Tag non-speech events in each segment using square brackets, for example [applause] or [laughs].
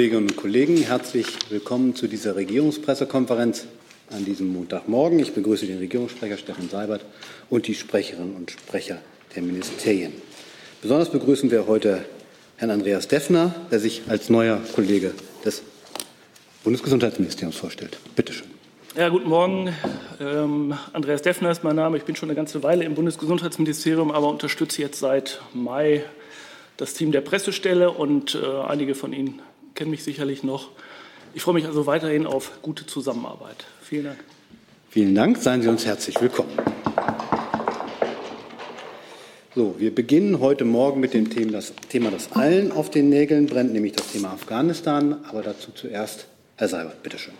Kolleginnen und Kollegen, herzlich willkommen zu dieser Regierungspressekonferenz an diesem Montagmorgen. Ich begrüße den Regierungssprecher Steffen Seibert und die Sprecherinnen und Sprecher der Ministerien. Besonders begrüßen wir heute Herrn Andreas Deffner, der sich als neuer Kollege des Bundesgesundheitsministeriums vorstellt. Bitte schön. Ja, guten Morgen. Ähm, Andreas Deffner ist mein Name. Ich bin schon eine ganze Weile im Bundesgesundheitsministerium, aber unterstütze jetzt seit Mai das Team der Pressestelle und äh, einige von Ihnen kennen mich sicherlich noch. Ich freue mich also weiterhin auf gute Zusammenarbeit. Vielen Dank. Vielen Dank. Seien Sie uns herzlich willkommen. So, wir beginnen heute Morgen mit dem Thema das, Thema, das allen auf den Nägeln brennt, nämlich das Thema Afghanistan. Aber dazu zuerst Herr Seibert, bitte schön.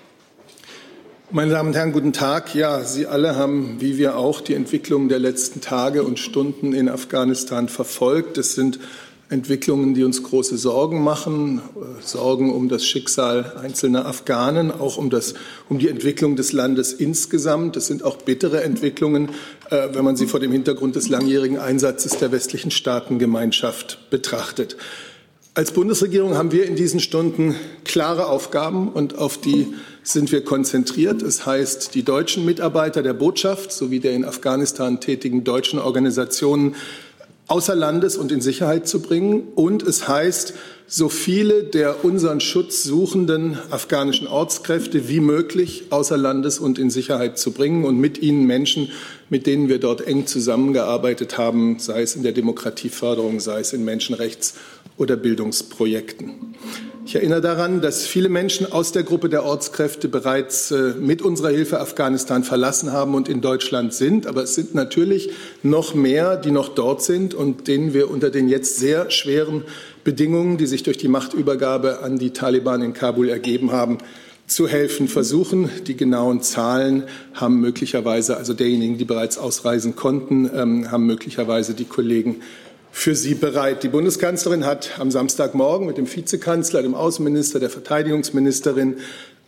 Meine Damen und Herren, guten Tag. Ja, Sie alle haben, wie wir auch, die Entwicklung der letzten Tage und Stunden in Afghanistan verfolgt. Es sind Entwicklungen, die uns große Sorgen machen, Sorgen um das Schicksal einzelner Afghanen, auch um, das, um die Entwicklung des Landes insgesamt. Das sind auch bittere Entwicklungen, äh, wenn man sie vor dem Hintergrund des langjährigen Einsatzes der westlichen Staatengemeinschaft betrachtet. Als Bundesregierung haben wir in diesen Stunden klare Aufgaben und auf die sind wir konzentriert. Es heißt, die deutschen Mitarbeiter der Botschaft sowie der in Afghanistan tätigen deutschen Organisationen außer Landes und in Sicherheit zu bringen. Und es heißt, so viele der unseren Schutz suchenden afghanischen Ortskräfte wie möglich außer Landes und in Sicherheit zu bringen und mit ihnen Menschen, mit denen wir dort eng zusammengearbeitet haben, sei es in der Demokratieförderung, sei es in Menschenrechts- oder Bildungsprojekten. Ich erinnere daran, dass viele Menschen aus der Gruppe der Ortskräfte bereits äh, mit unserer Hilfe Afghanistan verlassen haben und in Deutschland sind. Aber es sind natürlich noch mehr, die noch dort sind und denen wir unter den jetzt sehr schweren Bedingungen, die sich durch die Machtübergabe an die Taliban in Kabul ergeben haben, zu helfen versuchen. Die genauen Zahlen haben möglicherweise, also derjenigen, die bereits ausreisen konnten, ähm, haben möglicherweise die Kollegen für sie bereit. Die Bundeskanzlerin hat am Samstagmorgen mit dem Vizekanzler, dem Außenminister, der Verteidigungsministerin,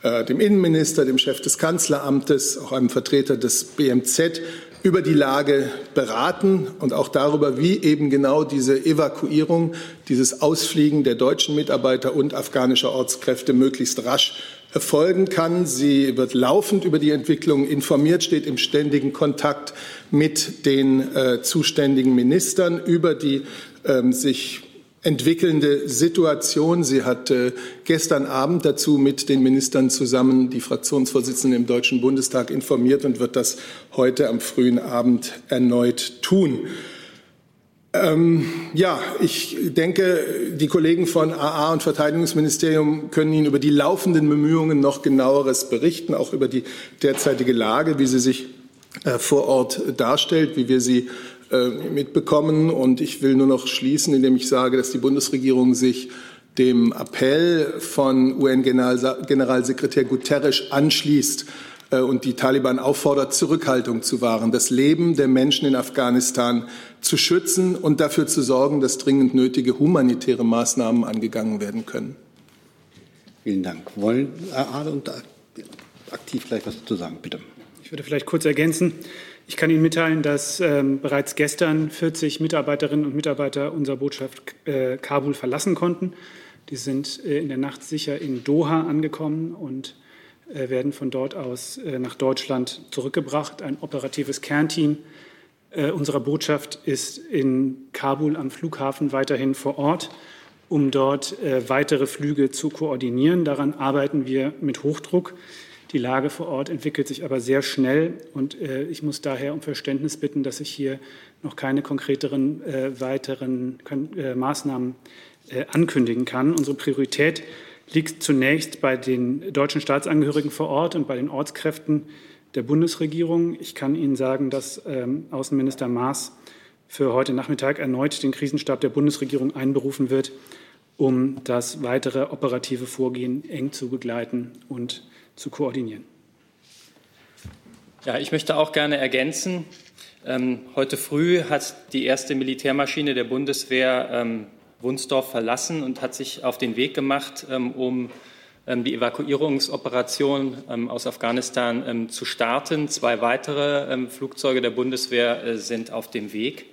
äh, dem Innenminister, dem Chef des Kanzleramtes, auch einem Vertreter des BMZ über die Lage beraten und auch darüber, wie eben genau diese Evakuierung, dieses Ausfliegen der deutschen Mitarbeiter und afghanischer Ortskräfte möglichst rasch erfolgen kann. Sie wird laufend über die Entwicklung informiert, steht im ständigen Kontakt mit den äh, zuständigen Ministern über die ähm, sich entwickelnde Situation. Sie hat äh, gestern Abend dazu mit den Ministern zusammen die Fraktionsvorsitzenden im Deutschen Bundestag informiert und wird das heute am frühen Abend erneut tun. Ähm, ja, ich denke, die Kollegen von AA und Verteidigungsministerium können Ihnen über die laufenden Bemühungen noch genaueres berichten, auch über die derzeitige Lage, wie sie sich äh, vor Ort darstellt, wie wir sie äh, mitbekommen. Und ich will nur noch schließen, indem ich sage, dass die Bundesregierung sich dem Appell von UN-Generalsekretär Guterres anschließt und die Taliban auffordert, Zurückhaltung zu wahren, das Leben der Menschen in Afghanistan zu schützen und dafür zu sorgen, dass dringend nötige humanitäre Maßnahmen angegangen werden können. Vielen Dank. Wollen Herr und aktiv gleich was dazu sagen, bitte. Ich würde vielleicht kurz ergänzen. Ich kann Ihnen mitteilen, dass ähm, bereits gestern 40 Mitarbeiterinnen und Mitarbeiter unserer Botschaft äh, Kabul verlassen konnten. Die sind äh, in der Nacht sicher in Doha angekommen und äh, werden von dort aus äh, nach Deutschland zurückgebracht. Ein operatives Kernteam äh, unserer Botschaft ist in Kabul am Flughafen weiterhin vor Ort, um dort äh, weitere Flüge zu koordinieren. Daran arbeiten wir mit Hochdruck. Die Lage vor Ort entwickelt sich aber sehr schnell und äh, ich muss daher um Verständnis bitten, dass ich hier noch keine konkreteren äh, weiteren äh, Maßnahmen äh, ankündigen kann. Unsere Priorität liegt zunächst bei den deutschen Staatsangehörigen vor Ort und bei den Ortskräften der Bundesregierung. Ich kann Ihnen sagen, dass ähm, Außenminister Maas für heute Nachmittag erneut den Krisenstab der Bundesregierung einberufen wird, um das weitere operative Vorgehen eng zu begleiten und zu koordinieren. Ja, ich möchte auch gerne ergänzen. Ähm, heute früh hat die erste Militärmaschine der Bundeswehr ähm, Wunsdorf verlassen und hat sich auf den Weg gemacht, ähm, um ähm, die Evakuierungsoperation ähm, aus Afghanistan zu starten. Zwei weitere Flugzeuge der Bundeswehr äh, sind auf dem Weg.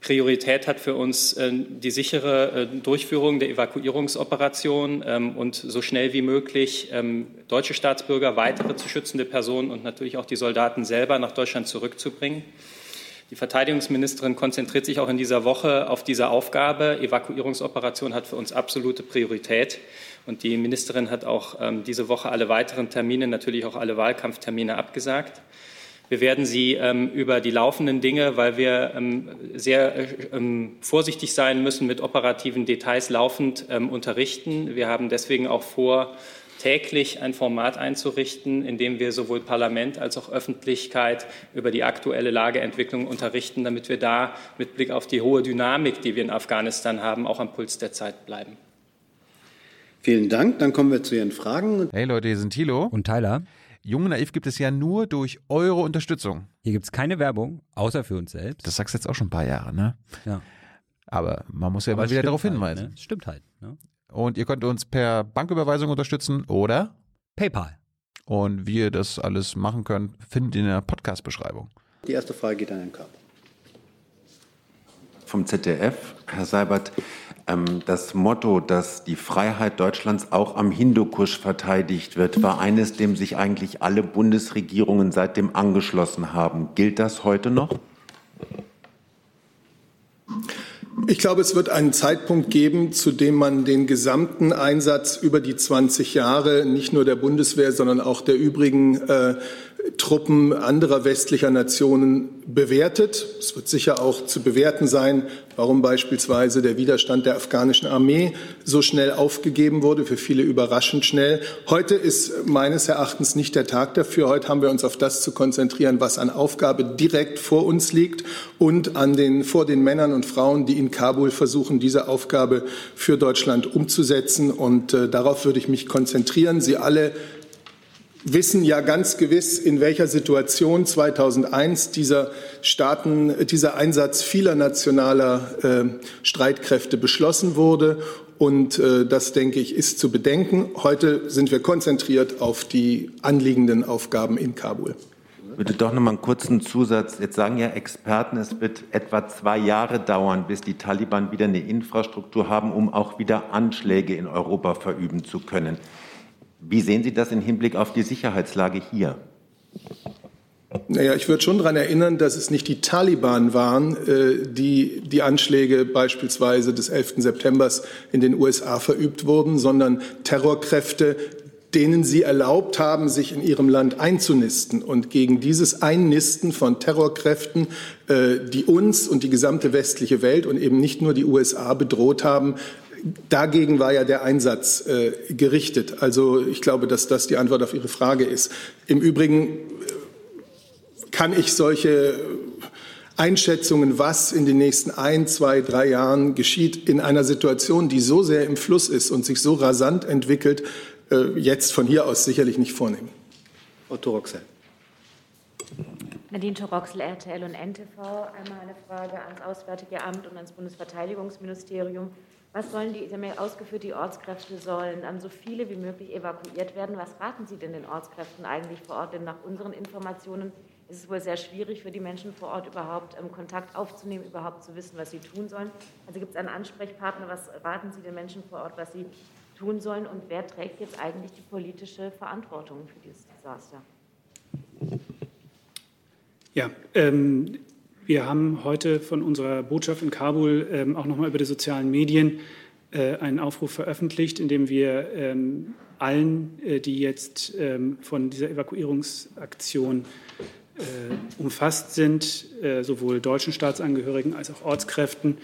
Priorität hat für uns äh, die sichere äh, Durchführung der Evakuierungsoperation und so schnell wie möglich deutsche Staatsbürger, weitere zu schützende Personen und natürlich auch die Soldaten selber nach Deutschland zurückzubringen. Die Verteidigungsministerin konzentriert sich auch in dieser Woche auf diese Aufgabe. Evakuierungsoperation hat für uns absolute Priorität. Und die Ministerin hat auch ähm, diese Woche alle weiteren Termine, natürlich auch alle Wahlkampftermine abgesagt. Wir werden Sie ähm, über die laufenden Dinge, weil wir ähm, sehr äh, vorsichtig sein müssen mit operativen Details laufend ähm, unterrichten. Wir haben deswegen auch vor, täglich ein Format einzurichten, in dem wir sowohl Parlament als auch Öffentlichkeit über die aktuelle Lageentwicklung unterrichten, damit wir da mit Blick auf die hohe Dynamik, die wir in Afghanistan haben, auch am Puls der Zeit bleiben. Vielen Dank. Dann kommen wir zu Ihren Fragen. Hey Leute, hier sind Thilo und Tyler. Jung und Naiv gibt es ja nur durch eure Unterstützung. Hier gibt es keine Werbung, außer für uns selbst. Das sagst du jetzt auch schon ein paar Jahre, ne? Ja. Aber man muss ja Aber mal wieder darauf halt, hinweisen. Ne? Stimmt halt. Ne? Und ihr könnt uns per Banküberweisung unterstützen oder PayPal. Und wie ihr das alles machen könnt, findet ihr in der Podcast-Beschreibung. Die erste Frage geht an Herrn Körper. Vom ZDF, Herr Seibert, ähm, das Motto, dass die Freiheit Deutschlands auch am Hindukusch verteidigt wird, war eines, dem sich eigentlich alle Bundesregierungen seitdem angeschlossen haben. Gilt das heute noch? Ich glaube, es wird einen Zeitpunkt geben, zu dem man den gesamten Einsatz über die 20 Jahre nicht nur der Bundeswehr, sondern auch der übrigen äh, Truppen anderer westlicher Nationen bewertet. Es wird sicher auch zu bewerten sein, warum beispielsweise der Widerstand der afghanischen Armee so schnell aufgegeben wurde, für viele überraschend schnell. Heute ist meines Erachtens nicht der Tag dafür. Heute haben wir uns auf das zu konzentrieren, was an Aufgabe direkt vor uns liegt und an den, vor den Männern und Frauen, die in Kabul versuchen, diese Aufgabe für Deutschland umzusetzen. Und äh, darauf würde ich mich konzentrieren. Sie alle wissen ja ganz gewiss, in welcher Situation 2001 dieser, Staaten, dieser Einsatz vieler nationaler äh, Streitkräfte beschlossen wurde. Und äh, das, denke ich, ist zu bedenken. Heute sind wir konzentriert auf die anliegenden Aufgaben in Kabul. Ich würde doch noch mal einen kurzen Zusatz. Jetzt sagen ja Experten, es wird etwa zwei Jahre dauern, bis die Taliban wieder eine Infrastruktur haben, um auch wieder Anschläge in Europa verüben zu können. Wie sehen Sie das im Hinblick auf die Sicherheitslage hier? Naja, ich würde schon daran erinnern, dass es nicht die Taliban waren, äh, die die Anschläge beispielsweise des 11. September in den USA verübt wurden, sondern Terrorkräfte, denen sie erlaubt haben, sich in ihrem Land einzunisten. Und gegen dieses Einnisten von Terrorkräften, äh, die uns und die gesamte westliche Welt und eben nicht nur die USA bedroht haben, Dagegen war ja der Einsatz äh, gerichtet. Also ich glaube, dass das die Antwort auf Ihre Frage ist. Im Übrigen äh, kann ich solche Einschätzungen, was in den nächsten ein, zwei, drei Jahren geschieht, in einer Situation, die so sehr im Fluss ist und sich so rasant entwickelt, äh, jetzt von hier aus sicherlich nicht vornehmen. Otto Roxel. Nadine Toroxel, RTL und NTV. Einmal eine Frage ans Auswärtige Amt und ans Bundesverteidigungsministerium. Was sollen die, Sie haben ja ausgeführt, die Ortskräfte sollen so viele wie möglich evakuiert werden. Was raten Sie denn den Ortskräften eigentlich vor Ort? Denn nach unseren Informationen ist es wohl sehr schwierig für die Menschen vor Ort überhaupt ähm, Kontakt aufzunehmen, überhaupt zu wissen, was sie tun sollen. Also gibt es einen Ansprechpartner, was raten Sie den Menschen vor Ort, was sie tun sollen und wer trägt jetzt eigentlich die politische Verantwortung für dieses Desaster? Ja, ähm, wir haben heute von unserer Botschaft in Kabul ähm, auch nochmal über die sozialen Medien äh, einen Aufruf veröffentlicht, in dem wir ähm, allen, äh, die jetzt ähm, von dieser Evakuierungsaktion äh, umfasst sind, äh, sowohl deutschen Staatsangehörigen als auch Ortskräften,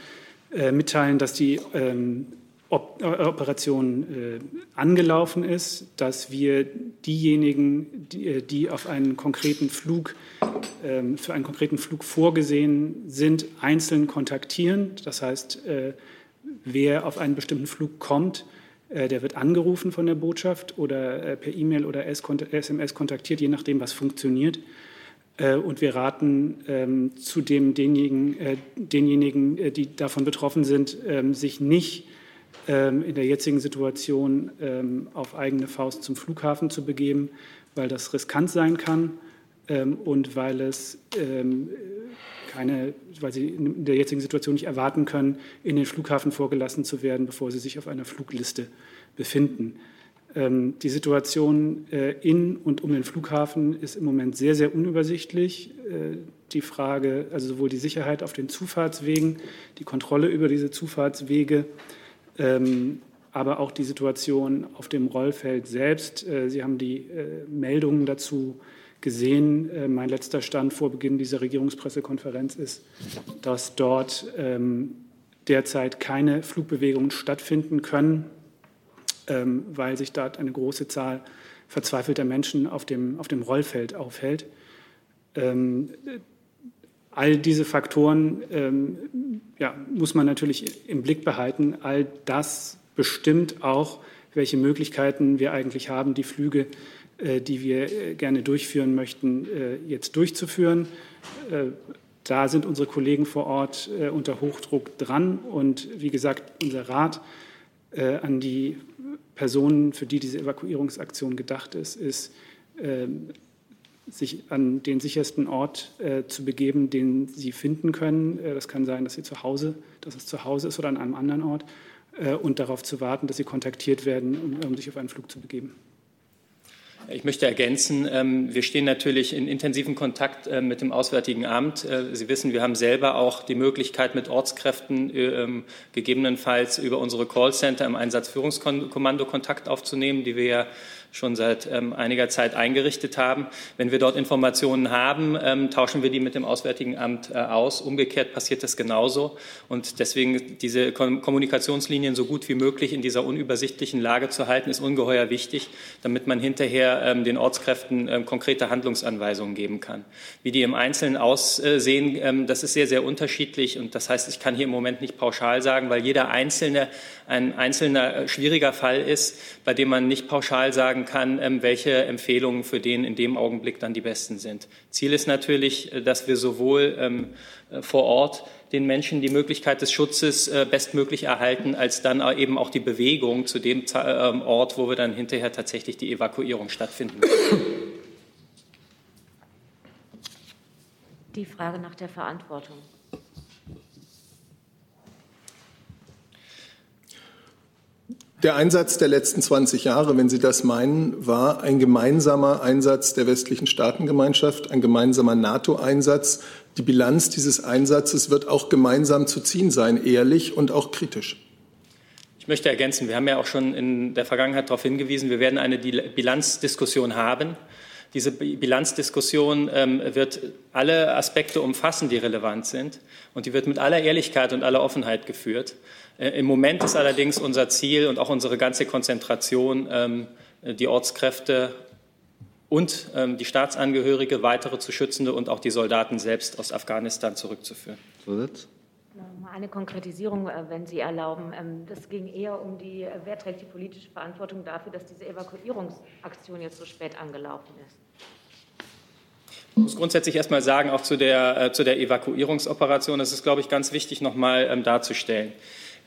äh, mitteilen, dass die ähm, Operation äh, angelaufen ist, dass wir diejenigen, die, äh, die auf einen konkreten Flug, äh, für einen konkreten Flug vorgesehen sind, einzeln kontaktieren. Das heißt, äh, wer auf einen bestimmten Flug kommt, äh, der wird angerufen von der Botschaft oder äh, per E-Mail oder SMS kontaktiert, je nachdem, was funktioniert. Und wir raten ähm, zudem denjenigen, denjenigen, die davon betroffen sind, ähm, sich nicht in der jetzigen Situation ähm, auf eigene Faust zum Flughafen zu begeben, weil das riskant sein kann ähm, und weil es keine, weil sie in der jetzigen Situation nicht erwarten können, in den Flughafen vorgelassen zu werden, bevor sie sich auf einer Flugliste befinden. Ähm, die Situation äh, in und um den Flughafen ist im Moment sehr, sehr unübersichtlich. Äh, die Frage, also sowohl die Sicherheit auf den Zufahrtswegen, die Kontrolle über diese Zufahrtswege, ähm, aber auch die Situation auf dem Rollfeld selbst. Äh, Sie haben die Meldungen dazu gesehen. Mein letzter Stand vor Beginn dieser Regierungspressekonferenz ist, dass dort ähm, derzeit keine Flugbewegungen stattfinden können ähm, weil sich dort eine große Zahl verzweifelter Menschen auf dem, auf dem Rollfeld aufhält. Ähm, all diese Faktoren ähm, ja, muss man natürlich im Blick behalten. All das bestimmt auch, welche Möglichkeiten wir eigentlich haben, die Flüge, äh, die wir äh, gerne durchführen möchten, äh, jetzt durchzuführen. Äh, da sind unsere Kollegen vor Ort äh, unter Hochdruck dran. Und wie gesagt, unser Rat äh, an die Personen, für die diese Evakuierungsaktion gedacht ist, ist, äh, sich an den sichersten Ort äh, zu begeben, den sie finden können. Äh, das kann sein, dass sie zu Hause, dass es zu Hause ist oder an einem anderen Ort äh, und darauf zu warten, dass sie kontaktiert werden, um, um sich auf einen Flug zu begeben. Ich möchte ergänzen, ähm, wir stehen natürlich in intensivem Kontakt äh, mit dem Auswärtigen Amt. Äh, Sie wissen, wir haben selber auch die Möglichkeit, mit Ortskräften ähm, gegebenenfalls über unsere Callcenter im Einsatzführungskommando Kontakt aufzunehmen, die wir ja schon seit ähm, einiger Zeit eingerichtet haben. Wenn wir dort Informationen haben, ähm, tauschen wir die mit dem Auswärtigen Amt äh, aus. Umgekehrt passiert das genauso. Und deswegen diese Kom Kommunikationslinien so gut wie möglich in dieser unübersichtlichen Lage zu halten, ist ungeheuer wichtig, damit man hinterher ähm, den Ortskräften ähm, konkrete Handlungsanweisungen geben kann. Wie die im Einzelnen aussehen, ähm, das ist sehr, sehr unterschiedlich. Und das heißt, ich kann hier im Moment nicht pauschal sagen, weil jeder Einzelne ein einzelner äh, schwieriger Fall ist, bei dem man nicht pauschal sagen kann, ähm, welche Empfehlungen für den in dem Augenblick dann die besten sind. Ziel ist natürlich, äh, dass wir sowohl ähm, äh, vor Ort den Menschen die Möglichkeit des Schutzes bestmöglich erhalten, als dann eben auch die Bewegung zu dem ähm, Ort, wo wir dann hinterher tatsächlich die Evakuierung stattfinden. Die Frage nach der Verantwortung. Der Einsatz der letzten 20 Jahre, wenn Sie das meinen, war ein gemeinsamer Einsatz der westlichen Staatengemeinschaft, ein gemeinsamer NATO-Einsatz. Die Bilanz dieses Einsatzes wird auch gemeinsam zu ziehen sein, ehrlich und auch kritisch. Ich möchte ergänzen, wir haben ja auch schon in der Vergangenheit darauf hingewiesen, wir werden eine Bilanzdiskussion haben. Diese Bilanzdiskussion ähm, wird alle Aspekte umfassen, die relevant sind, und die wird mit aller Ehrlichkeit und aller Offenheit geführt. Äh, Im Moment ist allerdings unser Ziel und auch unsere ganze Konzentration, ähm, die Ortskräfte und ähm, die Staatsangehörige, weitere zu Schützende und auch die Soldaten selbst aus Afghanistan zurückzuführen. Zusatz? Eine Konkretisierung, äh, wenn Sie erlauben. Ähm, das ging eher um die, äh, wer trägt die politische Verantwortung dafür, dass diese Evakuierungsaktion jetzt so spät angelaufen ist. Ich muss grundsätzlich erst mal sagen, auch zu der, zu der Evakuierungsoperation, das ist, glaube ich, ganz wichtig nochmal darzustellen.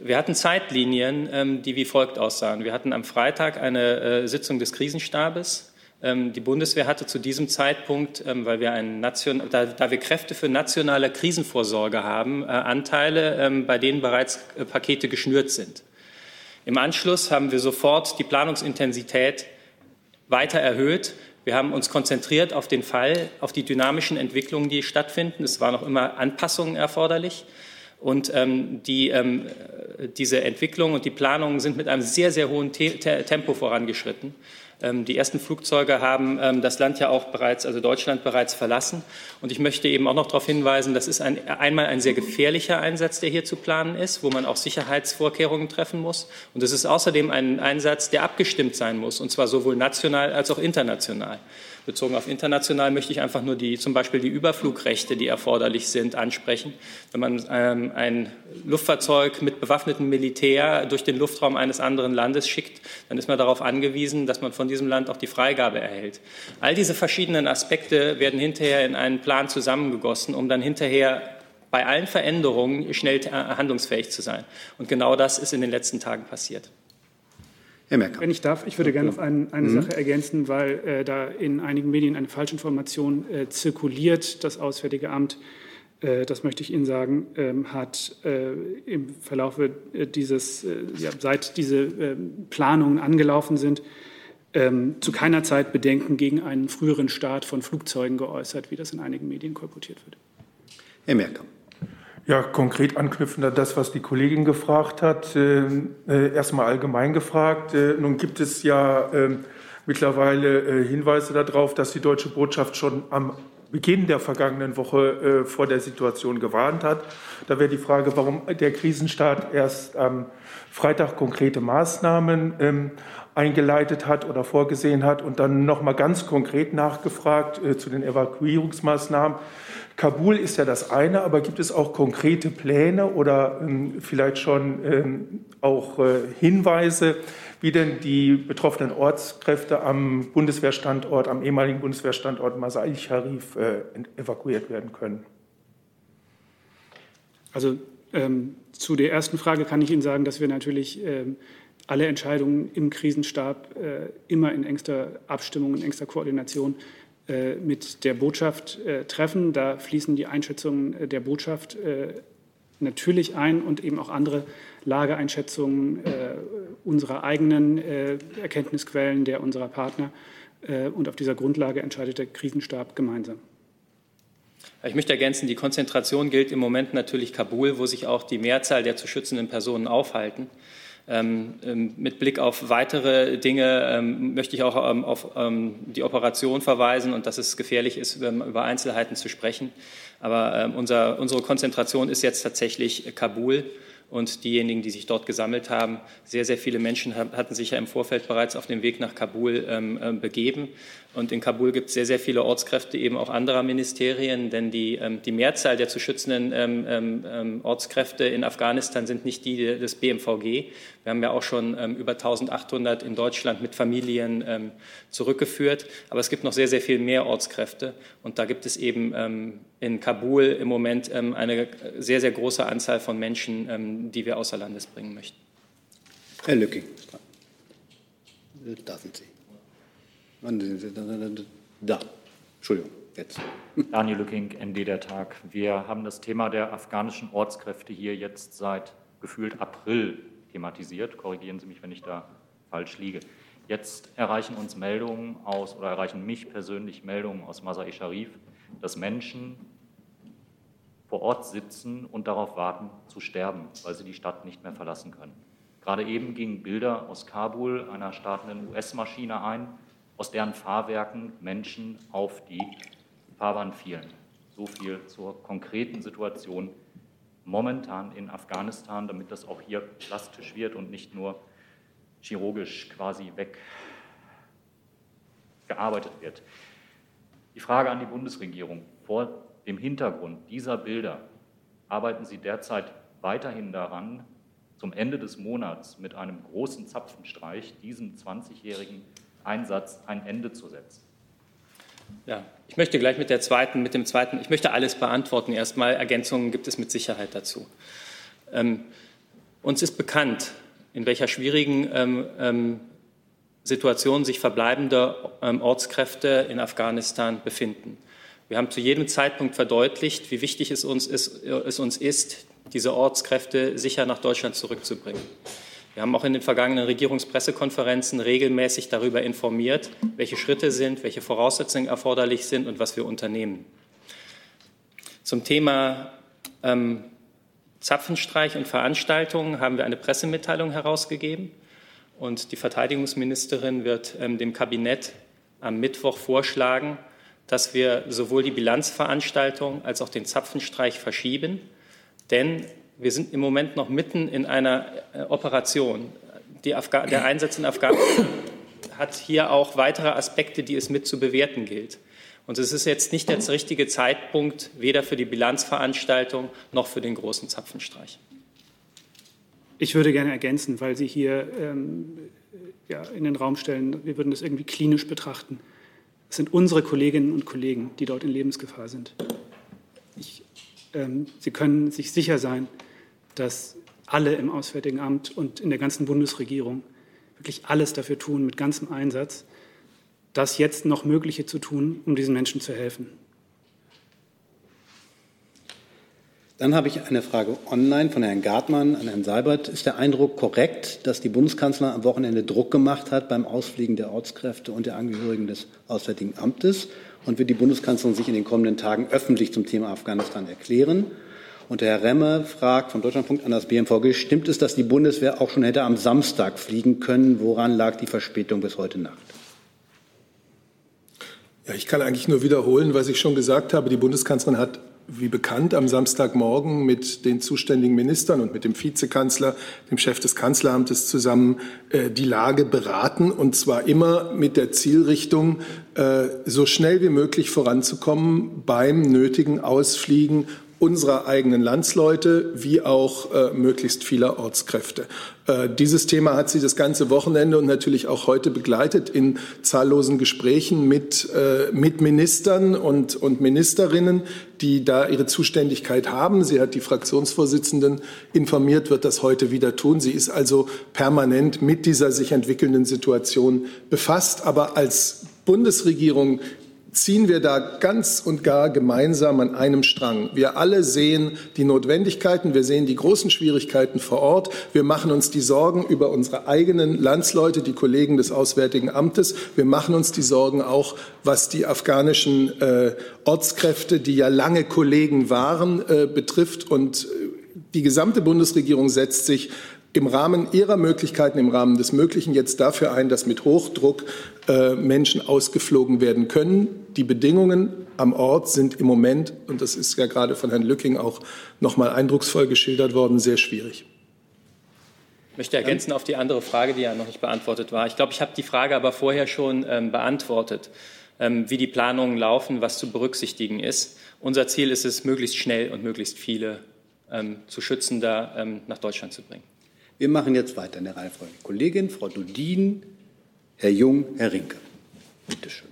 Wir hatten Zeitlinien, ähm, die wie folgt aussahen. Wir hatten am Freitag eine äh, Sitzung des Krisenstabes. Ähm, die Bundeswehr hatte zu diesem Zeitpunkt, ähm, weil wir ein Nation, da, da, wir Kräfte für nationale Krisenvorsorge haben, äh, Anteile, bei denen bereits äh, Pakete geschnürt sind. Im Anschluss haben wir sofort die Planungsintensität weiter erhöht. Wir haben uns konzentriert auf den Fall, auf die dynamischen Entwicklungen, die stattfinden. Es waren noch immer Anpassungen erforderlich. Und ähm, die, ähm, diese Entwicklung und die Planungen sind mit einem sehr, sehr hohen Te Tempo vorangeschritten. Ähm, die ersten Flugzeuge haben ähm, das Land ja auch bereits, also Deutschland bereits verlassen. Und ich möchte eben auch noch darauf hinweisen, das ist ein, einmal ein sehr gefährlicher Einsatz, der hier zu planen ist, wo man auch Sicherheitsvorkehrungen treffen muss. Und es ist außerdem ein Einsatz, der abgestimmt sein muss, und zwar sowohl national als auch international. Bezogen auf international möchte ich einfach nur die, zum Beispiel die Überflugrechte, die erforderlich sind, ansprechen. Wenn man ähm, ein Luftfahrzeug mit bewaffnetem Militär durch den Luftraum eines anderen Landes schickt, dann ist man darauf angewiesen, dass man von diesem Land auch die Freigabe erhält. All diese verschiedenen Aspekte werden hinterher in einen Plan zusammengegossen, um dann hinterher bei allen Veränderungen schnell handlungsfähig zu sein. Und genau das ist in den letzten Tagen passiert. Herr Merker. Wenn ich darf, ich würde gerne noch ein, eine mhm. Sache ergänzen, weil äh, da in einigen Medien eine Falschinformation äh, zirkuliert. Das Auswärtige Amt äh, das möchte ich Ihnen sagen, ähm, hat äh, im Verlaufe dieses, ja, seit diese ähm, Planungen angelaufen sind, ähm, zu keiner Zeit Bedenken gegen einen früheren Start von Flugzeugen geäußert, wie das in einigen Medien kolportiert wird. Herr Merkel. Ja, konkret anknüpfend an das, was die Kollegin gefragt hat. Äh, äh, erstmal allgemein gefragt. Äh, nun gibt es ja äh, mittlerweile äh, Hinweise darauf, dass die deutsche Botschaft schon am Beginn der vergangenen Woche äh, vor der Situation gewarnt hat. Da wäre die Frage, warum der Krisenstaat erst am Freitag konkrete Maßnahmen ähm, eingeleitet hat oder vorgesehen hat und dann noch mal ganz konkret nachgefragt äh, zu den Evakuierungsmaßnahmen. Kabul ist ja das eine, aber gibt es auch konkrete Pläne oder ähm, vielleicht schon ähm, auch äh, Hinweise, wie denn die betroffenen Ortskräfte am Bundeswehrstandort, am ehemaligen Bundeswehrstandort Masai Sharif äh, evakuiert werden können? Also ähm, zu der ersten Frage kann ich Ihnen sagen, dass wir natürlich ähm, alle Entscheidungen im Krisenstab äh, immer in engster Abstimmung, in engster Koordination mit der Botschaft äh, treffen. Da fließen die Einschätzungen äh, der Botschaft natürlich ein und eben auch andere Lageeinschätzungen unserer eigenen Erkenntnisquellen, der unserer Partner. Und auf dieser Grundlage entscheidet der Krisenstab gemeinsam. Ich möchte ergänzen, die Konzentration gilt im Moment natürlich Kabul, wo sich auch die Mehrzahl der zu schützenden Personen aufhalten. Ähm, ähm, mit Blick auf weitere Dinge ähm, möchte ich auch auf die Operation verweisen und dass es gefährlich ist, über Einzelheiten zu sprechen. Aber unser, unsere Konzentration ist jetzt tatsächlich Kabul und diejenigen, die sich dort gesammelt haben. Sehr, sehr viele Menschen hatten sich ja im Vorfeld bereits auf den Weg nach Kabul ähm, begeben. Und in Kabul gibt es sehr, sehr viele Ortskräfte eben auch anderer Ministerien, denn die, ähm, die Mehrzahl der zu schützenden ähm, ähm, ähm Ortskräfte in Afghanistan sind nicht die des BMVG. Wir haben ja auch schon ähm, über 1800 in Deutschland mit Familien ähm, zurückgeführt. Aber es gibt noch sehr, sehr viel mehr Ortskräfte. Und da gibt es eben in Kabul im Moment eine sehr, sehr große Anzahl von Menschen, die wir außer Landes bringen möchten. Herr Lücking, da sind Sie. Da, Entschuldigung, jetzt. [laughs] Daniel Lücking, ND der Tag. Wir haben das Thema der afghanischen Ortskräfte hier jetzt seit gefühlt April thematisiert. Korrigieren Sie mich, wenn ich da falsch liege. Jetzt erreichen uns Meldungen aus oder erreichen mich persönlich Meldungen aus Masai Sharif, dass Menschen vor Ort sitzen und darauf warten zu sterben, weil sie die Stadt nicht mehr verlassen können. Gerade eben gingen Bilder aus Kabul, einer startenden US-Maschine ein, aus deren Fahrwerken Menschen auf die Fahrbahn fielen. So viel zur konkreten Situation momentan in Afghanistan, damit das auch hier plastisch wird und nicht nur chirurgisch quasi weggearbeitet wird. Die Frage an die Bundesregierung. Vor dem Hintergrund dieser Bilder arbeiten Sie derzeit weiterhin daran, zum Ende des Monats mit einem großen Zapfenstreich diesem 20-jährigen Einsatz ein Ende zu setzen? Ja, ich möchte gleich mit der zweiten, mit dem zweiten, ich möchte alles beantworten. Erstmal Ergänzungen gibt es mit Sicherheit dazu. Ähm, uns ist bekannt, in welcher schwierigen ähm, ähm, Situation sich verbleibende ähm, Ortskräfte in Afghanistan befinden. Wir haben zu jedem Zeitpunkt verdeutlicht, wie wichtig es uns ist, es uns ist diese Ortskräfte sicher nach Deutschland zurückzubringen. Wir haben auch in den vergangenen Regierungspressekonferenzen regelmäßig darüber informiert, welche Schritte sind, welche Voraussetzungen erforderlich sind und was wir unternehmen. Zum Thema ähm, Zapfenstreich und Veranstaltungen haben wir eine Pressemitteilung herausgegeben und die Verteidigungsministerin wird ähm, dem Kabinett am Mittwoch vorschlagen, dass wir sowohl die Bilanzveranstaltung als auch den Zapfenstreich verschieben, denn wir sind im Moment noch mitten in einer äh, Operation. der Einsatz in Afghanistan hat hier auch weitere Aspekte, die es mit zu bewerten gilt. Und es ist jetzt nicht der richtige Zeitpunkt, weder für die Bilanzveranstaltung noch für den großen Zapfenstreich. Ich würde gerne ergänzen, weil Sie hier ähm, ja, in den Raum stellen, wir würden das irgendwie klinisch betrachten. Es sind unsere Kolleginnen und Kollegen, die dort in Lebensgefahr sind. Ich, ähm, Sie können sich sicher sein, dass alle im Auswärtigen Amt und in der ganzen Bundesregierung wirklich alles dafür tun, mit ganzem Einsatz, das jetzt noch Mögliche zu tun, um diesen Menschen zu helfen. Dann habe ich eine Frage online von Herrn Gartmann an Herrn Seibert. Ist der Eindruck korrekt, dass die Bundeskanzlerin am Wochenende Druck gemacht hat beim Ausfliegen der Ortskräfte und der Angehörigen des Auswärtigen Amtes? Und wird die Bundeskanzlerin sich in den kommenden Tagen öffentlich zum Thema Afghanistan erklären? Und der Herr Remme fragt vom Deutschlandpunkt an das BMVG, stimmt es, dass die Bundeswehr auch schon hätte am Samstag fliegen können? Woran lag die Verspätung bis heute Nacht? Ja, ich kann eigentlich nur wiederholen, was ich schon gesagt habe. Die Bundeskanzlerin hat wie bekannt, am Samstagmorgen mit den zuständigen Ministern und mit dem Vizekanzler, dem Chef des Kanzleramtes zusammen äh, die Lage beraten und zwar immer mit der Zielrichtung, äh, so schnell wie möglich voranzukommen beim nötigen Ausfliegen unserer eigenen Landsleute wie auch äh, möglichst vieler Ortskräfte. Äh, dieses Thema hat sie das ganze Wochenende und natürlich auch heute begleitet in zahllosen Gesprächen mit, äh, mit Ministern und, und Ministerinnen, die da ihre Zuständigkeit haben. Sie hat die Fraktionsvorsitzenden informiert, wird das heute wieder tun. Sie ist also permanent mit dieser sich entwickelnden Situation befasst. Aber als Bundesregierung ziehen wir da ganz und gar gemeinsam an einem Strang. Wir alle sehen die Notwendigkeiten, wir sehen die großen Schwierigkeiten vor Ort, wir machen uns die Sorgen über unsere eigenen Landsleute, die Kollegen des Auswärtigen Amtes, wir machen uns die Sorgen auch, was die afghanischen äh, Ortskräfte, die ja lange Kollegen waren, äh, betrifft. Und äh, die gesamte Bundesregierung setzt sich im Rahmen ihrer Möglichkeiten, im Rahmen des Möglichen jetzt dafür ein, dass mit Hochdruck äh, Menschen ausgeflogen werden können. Die Bedingungen am Ort sind im Moment, und das ist ja gerade von Herrn Lücking auch noch mal eindrucksvoll geschildert worden, sehr schwierig. Ich möchte ergänzen auf die andere Frage, die ja noch nicht beantwortet war. Ich glaube, ich habe die Frage aber vorher schon ähm, beantwortet, ähm, wie die Planungen laufen, was zu berücksichtigen ist. Unser Ziel ist es, möglichst schnell und möglichst viele ähm, zu schützen, da ähm, nach Deutschland zu bringen. Wir machen jetzt weiter in der Reihenfolge. Kollegin, Frau Dudin, Herr Jung, Herr Rinke. Bitte schön.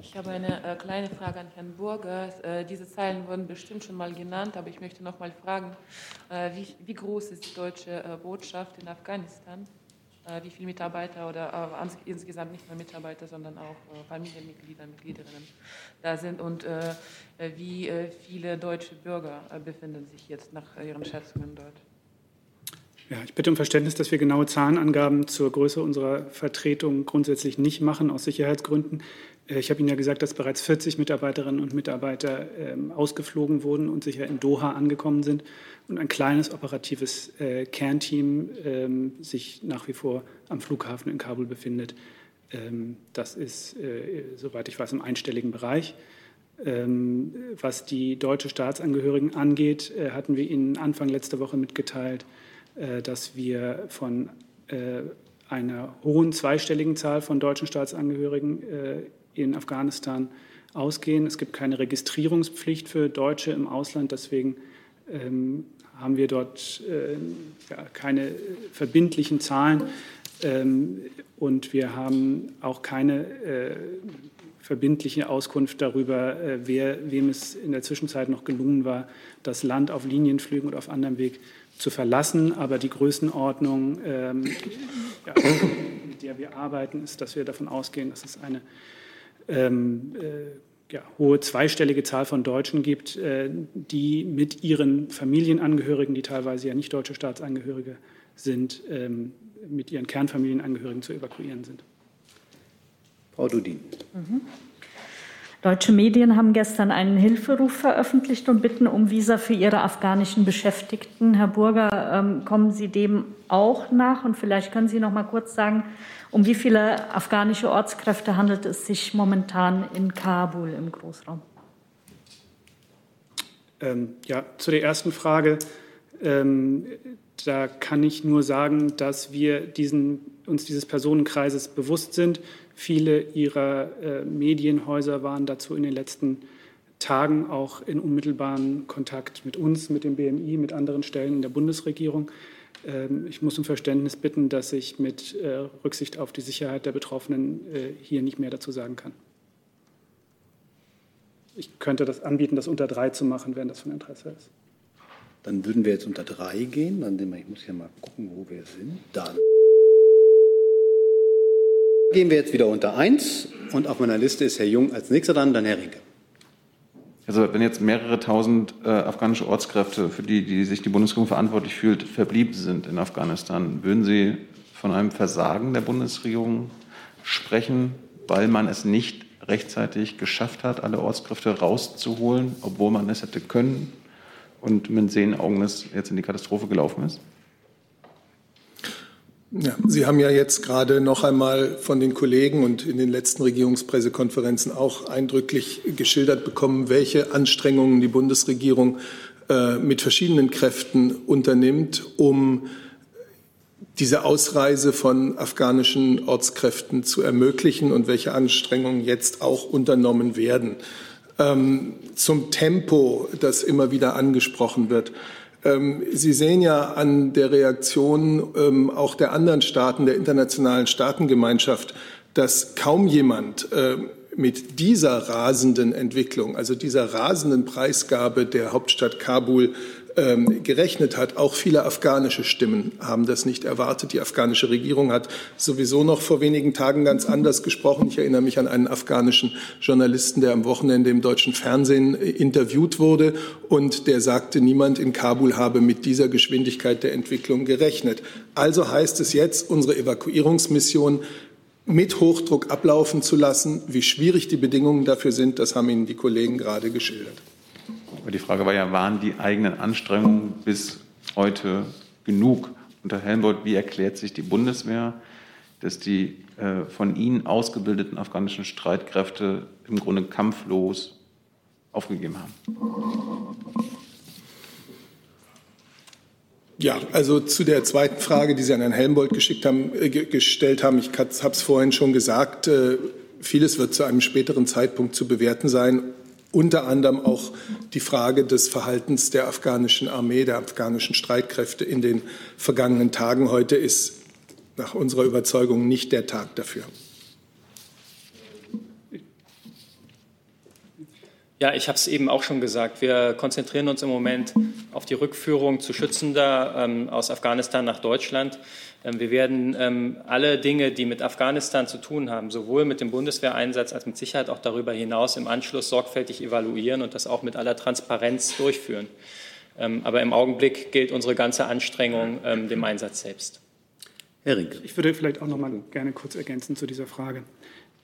Ich habe eine äh, kleine Frage an Herrn Burger. Äh, diese Zeilen wurden bestimmt schon mal genannt, aber ich möchte noch mal fragen, äh, wie, wie, groß ist die deutsche äh, Botschaft in Afghanistan? Äh, wie viele Mitarbeiter oder äh, insgesamt nicht nur Mitarbeiter, sondern auch Familienmitglieder, Mitgliederinnen da sind und wie viele deutsche Bürger befinden sich jetzt nach Ihren Schätzungen dort? Ja, ich bitte um Verständnis, dass wir genaue Zahlenangaben zur Größe unserer Vertretung grundsätzlich nicht machen, aus Sicherheitsgründen. Äh, ich habe Ihnen ja gesagt, dass bereits 40 Mitarbeiterinnen und Mitarbeiter ähm, ausgeflogen wurden und sicher in Doha angekommen sind und ein kleines operatives äh, Kernteam ähm, sich nach wie vor am Flughafen in Kabul befindet. Ähm, das ist, äh, soweit ich weiß, im einstelligen Bereich. Was die deutsche Staatsangehörigen angeht, hatten wir Ihnen Anfang letzter Woche mitgeteilt, dass wir von äh, einer hohen zweistelligen Zahl von deutschen Staatsangehörigen äh, in Afghanistan ausgehen. Es gibt keine Registrierungspflicht für Deutsche im Ausland, deswegen ähm, haben wir dort keine verbindlichen Zahlen ähm, und wir haben auch keine verbindliche Auskunft darüber, wer, wem es in der Zwischenzeit noch gelungen war, das Land auf Linienflügen oder auf anderem Weg zu verlassen. Aber die Größenordnung, ähm, ja, mit der wir arbeiten, ist, dass wir davon ausgehen, dass es eine ähm, äh, ja, hohe zweistellige Zahl von Deutschen gibt, äh, die mit ihren Familienangehörigen, die teilweise ja nicht deutsche Staatsangehörige sind, ähm, mit ihren Kernfamilienangehörigen zu evakuieren sind. Frau Dudin. Mhm. Deutsche Medien haben gestern einen Hilferuf veröffentlicht und bitten um Visa für ihre afghanischen Beschäftigten. Herr Burger, ähm, kommen Sie dem auch nach? Und vielleicht können Sie noch mal kurz sagen, um wie viele afghanische Ortskräfte handelt es sich momentan in Kabul im Großraum? Ähm, ja, zu der ersten Frage. Ähm, da kann ich nur sagen, dass wir diesen, uns dieses Personenkreises bewusst sind. Viele ihrer äh, Medienhäuser waren dazu in den letzten Tagen auch in unmittelbaren Kontakt mit uns, mit dem BMI, mit anderen Stellen in der Bundesregierung. Ähm, ich muss um Verständnis bitten, dass ich mit äh, Rücksicht auf die Sicherheit der Betroffenen äh, hier nicht mehr dazu sagen kann. Ich könnte das anbieten, das unter drei zu machen, wenn das von Interesse ist. Dann würden wir jetzt unter drei gehen. Dann, ich muss ja mal gucken, wo wir sind. Dann. Gehen wir jetzt wieder unter 1 und auf meiner Liste ist Herr Jung als nächster dran, dann Herr Rinke. Also wenn jetzt mehrere tausend äh, afghanische Ortskräfte, für die, die sich die Bundesregierung verantwortlich fühlt, verblieben sind in Afghanistan, würden Sie von einem Versagen der Bundesregierung sprechen, weil man es nicht rechtzeitig geschafft hat, alle Ortskräfte rauszuholen, obwohl man es hätte können und mit Sehenaugen es jetzt in die Katastrophe gelaufen ist? Ja, Sie haben ja jetzt gerade noch einmal von den Kollegen und in den letzten Regierungspressekonferenzen auch eindrücklich geschildert bekommen, welche Anstrengungen die Bundesregierung äh, mit verschiedenen Kräften unternimmt, um diese Ausreise von afghanischen Ortskräften zu ermöglichen und welche Anstrengungen jetzt auch unternommen werden. Ähm, zum Tempo, das immer wieder angesprochen wird. Ähm, Sie sehen ja an der Reaktion ähm, auch der anderen Staaten, der internationalen Staatengemeinschaft, dass kaum jemand äh, mit dieser rasenden Entwicklung, also dieser rasenden Preisgabe der Hauptstadt Kabul ähm, gerechnet hat. Auch viele afghanische Stimmen haben das nicht erwartet. Die afghanische Regierung hat sowieso noch vor wenigen Tagen ganz anders gesprochen. Ich erinnere mich an einen afghanischen Journalisten, der am Wochenende im deutschen Fernsehen äh, interviewt wurde und der sagte, niemand in Kabul habe mit dieser Geschwindigkeit der Entwicklung gerechnet. Also heißt es jetzt, unsere Evakuierungsmission mit Hochdruck ablaufen zu lassen. Wie schwierig die Bedingungen dafür sind, das haben Ihnen die Kollegen gerade geschildert. Aber die Frage war ja, waren die eigenen Anstrengungen bis heute genug? Unter Helmholtz, wie erklärt sich die Bundeswehr, dass die äh, von Ihnen ausgebildeten afghanischen Streitkräfte im Grunde kampflos aufgegeben haben? Ja, also zu der zweiten Frage, die Sie an Herrn Helmbold geschickt haben, äh, gestellt haben. Ich habe es vorhin schon gesagt. Äh, vieles wird zu einem späteren Zeitpunkt zu bewerten sein unter anderem auch die Frage des Verhaltens der afghanischen Armee, der afghanischen Streitkräfte in den vergangenen Tagen. Heute ist nach unserer Überzeugung nicht der Tag dafür. Ja, ich habe es eben auch schon gesagt. Wir konzentrieren uns im Moment auf die Rückführung zu Schützender ähm, aus Afghanistan nach Deutschland. Ähm, wir werden ähm, alle Dinge, die mit Afghanistan zu tun haben, sowohl mit dem Bundeswehreinsatz als mit Sicherheit auch darüber hinaus im Anschluss sorgfältig evaluieren und das auch mit aller Transparenz durchführen. Ähm, aber im Augenblick gilt unsere ganze Anstrengung dem Einsatz selbst. Herr Rink. Ich würde vielleicht auch noch mal gerne kurz ergänzen zu dieser Frage.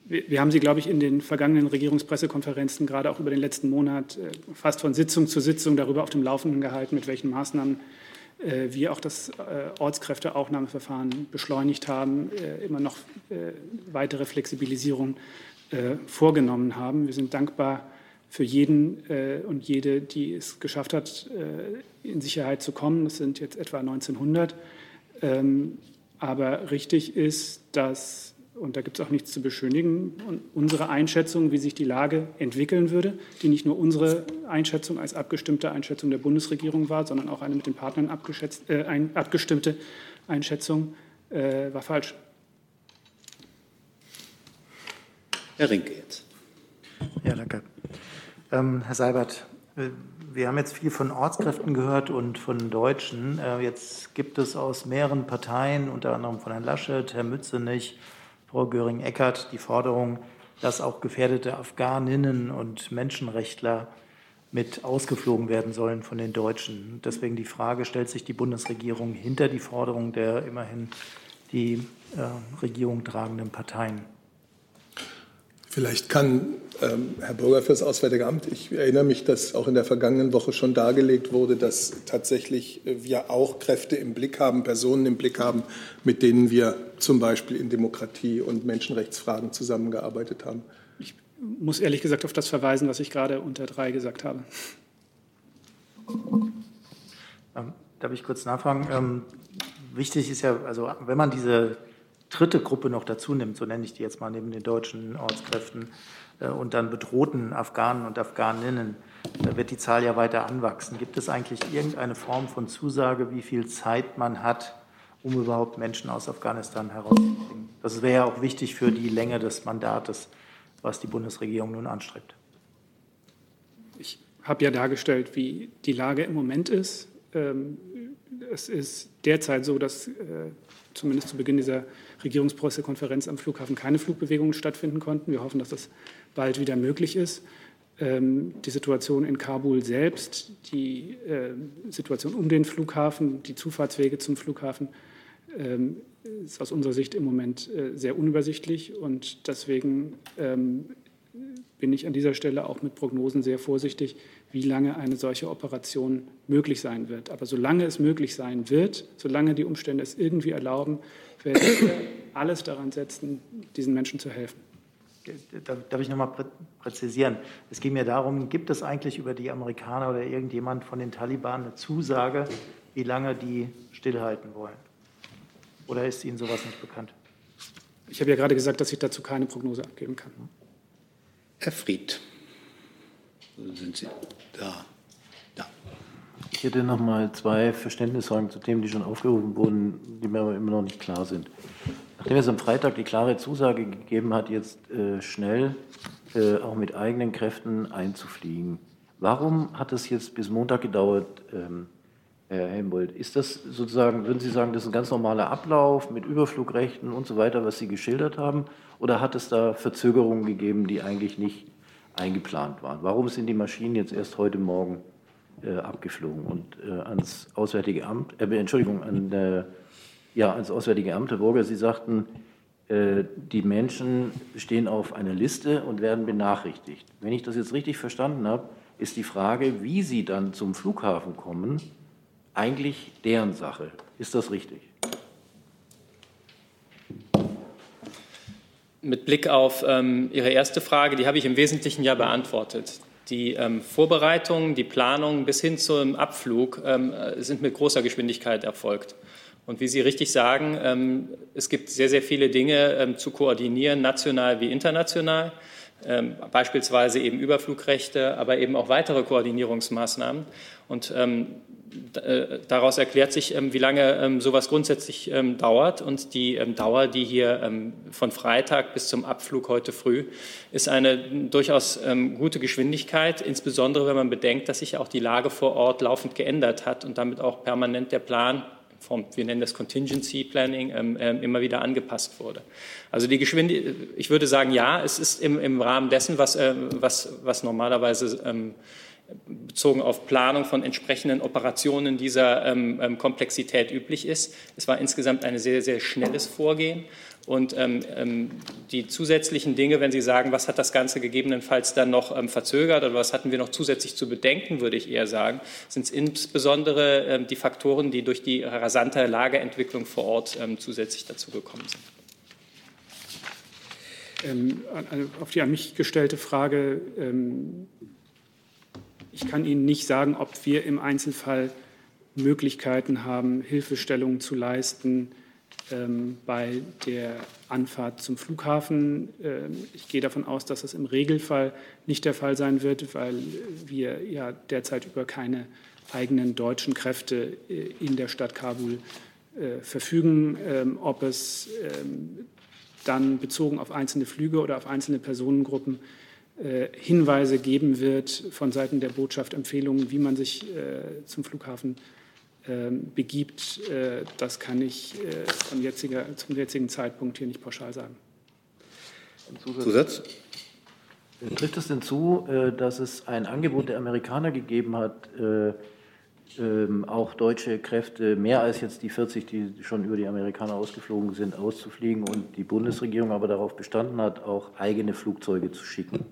Wir haben Sie, glaube ich, in den vergangenen Regierungspressekonferenzen, gerade auch über den letzten Monat, äh, fast von Sitzung zu Sitzung darüber auf dem Laufenden gehalten, mit welchen Maßnahmen äh, wir auch das äh, Ortskräfteaufnahmeverfahren beschleunigt haben, immer noch weitere Flexibilisierung vorgenommen haben. Wir sind dankbar für jeden und jede, die es geschafft hat, in Sicherheit zu kommen. Das sind jetzt etwa 1900. Ähm, aber richtig ist, dass und da gibt es auch nichts zu beschönigen, unsere Einschätzung, wie sich die Lage entwickeln würde, die nicht nur unsere Einschätzung als abgestimmte Einschätzung der Bundesregierung war, sondern auch eine mit den Partnern äh, ein, abgestimmte Einschätzung, äh, war falsch. Herr Rinke jetzt. Ja, danke. Ähm, Herr Seibert, äh, wir haben jetzt viel von Ortskräften gehört und von Deutschen. Äh, jetzt gibt es aus mehreren Parteien, unter anderem von Herrn Laschet, Herrn Mützenich, Frau Göring-Eckardt die Forderung, dass auch gefährdete Afghaninnen und Menschenrechtler mit ausgeflogen werden sollen von den Deutschen. Deswegen die Frage, stellt sich die Bundesregierung hinter die Forderung der immerhin die äh, Regierung tragenden Parteien? Vielleicht kann ähm, Herr Bürger für das Auswärtige Amt, ich erinnere mich, dass auch in der vergangenen Woche schon dargelegt wurde, dass tatsächlich äh, wir auch Kräfte im Blick haben, Personen im Blick haben, mit denen wir zum Beispiel in Demokratie- und Menschenrechtsfragen zusammengearbeitet haben. Ich muss ehrlich gesagt auf das verweisen, was ich gerade unter drei gesagt habe. Ähm, darf ich kurz nachfragen? Ähm, wichtig ist ja, also wenn man diese dritte Gruppe noch dazu nimmt, so nenne ich die jetzt mal neben den deutschen Ortskräften äh, und dann bedrohten Afghanen und Afghaninnen, da wird die Zahl ja weiter anwachsen. Gibt es eigentlich irgendeine Form von Zusage, wie viel Zeit man hat, um überhaupt Menschen aus Afghanistan herauszubringen? Das wäre ja auch wichtig für die Länge des Mandates, was die Bundesregierung nun anstrebt. Ich habe ja dargestellt, wie die Lage im Moment ist. Ähm, es ist derzeit so, dass äh, zumindest zu Beginn dieser Regierungspressekonferenz am Flughafen keine Flugbewegungen stattfinden konnten. Wir hoffen, dass das bald wieder möglich ist. ähm, die Situation in Kabul selbst, die äh, Situation um den Flughafen, die Zufahrtswege zum Flughafen ähm, ist aus unserer Sicht im Moment äh, sehr unübersichtlich und deswegen ähm, bin ich an dieser Stelle auch mit Prognosen sehr vorsichtig, wie lange eine solche Operation möglich sein wird. Aber solange es möglich sein wird, solange die Umstände es irgendwie erlauben, werden wir alles daran setzen, diesen Menschen zu helfen. Darf ich noch mal präzisieren? Es geht mir darum, gibt es eigentlich über die Amerikaner oder irgendjemand von den Taliban eine Zusage, wie lange die stillhalten wollen? Oder ist Ihnen sowas nicht bekannt? Ich habe ja gerade gesagt, dass ich dazu keine Prognose abgeben kann. Herr Fried, sind Sie da? Da. Ich hätte noch mal zwei Verständnisfragen zu Themen, die schon aufgerufen wurden, die mir aber immer noch nicht klar sind. Nachdem es am Freitag die klare Zusage gegeben hat, jetzt äh, schnell äh, auch mit eigenen Kräften einzufliegen, warum hat es jetzt bis Montag gedauert, ähm, Herr Helmbold? Ist das sozusagen, würden Sie sagen, das ist ein ganz normaler Ablauf mit Überflugrechten und so weiter, was Sie geschildert haben? Oder hat es da Verzögerungen gegeben, die eigentlich nicht eingeplant waren? Warum sind die Maschinen jetzt erst heute Morgen äh, abgeflogen? Und äh, ans Auswärtige Amt, äh, Entschuldigung, an der ja, ans Auswärtige Amt, Herr Burger, Sie sagten, äh, die Menschen stehen auf einer Liste und werden benachrichtigt. Wenn ich das jetzt richtig verstanden habe, ist die Frage, wie Sie dann zum Flughafen kommen, eigentlich deren Sache. Ist das richtig? Mit Blick auf ähm, Ihre erste Frage, die habe ich im Wesentlichen ja beantwortet. Die ähm, Vorbereitungen, die Planungen bis hin zum Abflug ähm, sind mit großer Geschwindigkeit erfolgt. Und wie Sie richtig sagen, ähm, es gibt sehr, sehr viele Dinge ähm, zu koordinieren, national wie international, ähm, beispielsweise eben Überflugrechte, aber eben auch weitere Koordinierungsmaßnahmen. Und äh, daraus erklärt sich, wie lange sowas grundsätzlich dauert. Und die Dauer, die hier von Freitag bis zum Abflug heute früh, ist eine durchaus gute Geschwindigkeit, insbesondere wenn man bedenkt, dass sich auch die Lage vor Ort laufend geändert hat und damit auch permanent der Plan vom, wir nennen das Contingency Planning, ähm, ähm, immer wieder angepasst wurde. Also die Geschwindigkeit, ich würde sagen, ja, es ist im, im Rahmen dessen, was, äh, was, was normalerweise ähm, bezogen auf Planung von entsprechenden Operationen dieser ähm, ähm, Komplexität üblich ist. Es war insgesamt ein sehr, sehr schnelles Vorgehen. Und ähm, ähm, die zusätzlichen Dinge, wenn Sie sagen, was hat das Ganze gegebenenfalls dann noch ähm, verzögert oder was hatten wir noch zusätzlich zu bedenken, würde ich eher sagen, sind es insbesondere ähm, die Faktoren, die durch die rasante Lageentwicklung vor Ort ähm, zusätzlich dazu gekommen sind. Auf die an mich gestellte Frage, ich kann Ihnen nicht sagen, ob wir im Einzelfall Möglichkeiten haben, Hilfestellungen zu leisten, ähm, bei der Anfahrt zum Flughafen. Ähm, ich gehe davon aus, dass das im Regelfall nicht der Fall sein wird, weil wir ja derzeit über keine eigenen deutschen Kräfte äh, in der Stadt Kabul äh, verfügen. Ähm, ob es dann bezogen auf einzelne Flüge oder auf einzelne Personengruppen Hinweise geben wird von Seiten der Botschaft, Empfehlungen, wie man sich zum Flughafen ähm, begibt, äh, das kann ich äh, jetziger, zum jetzigen Zeitpunkt hier nicht pauschal sagen. Zusatz? Trifft es denn zu, äh, dass es ein Angebot der Amerikaner gegeben hat, ähm, auch deutsche Kräfte, mehr als jetzt die 40, die schon über die Amerikaner ausgeflogen sind, auszufliegen und die Bundesregierung aber darauf bestanden hat, auch eigene Flugzeuge zu schicken?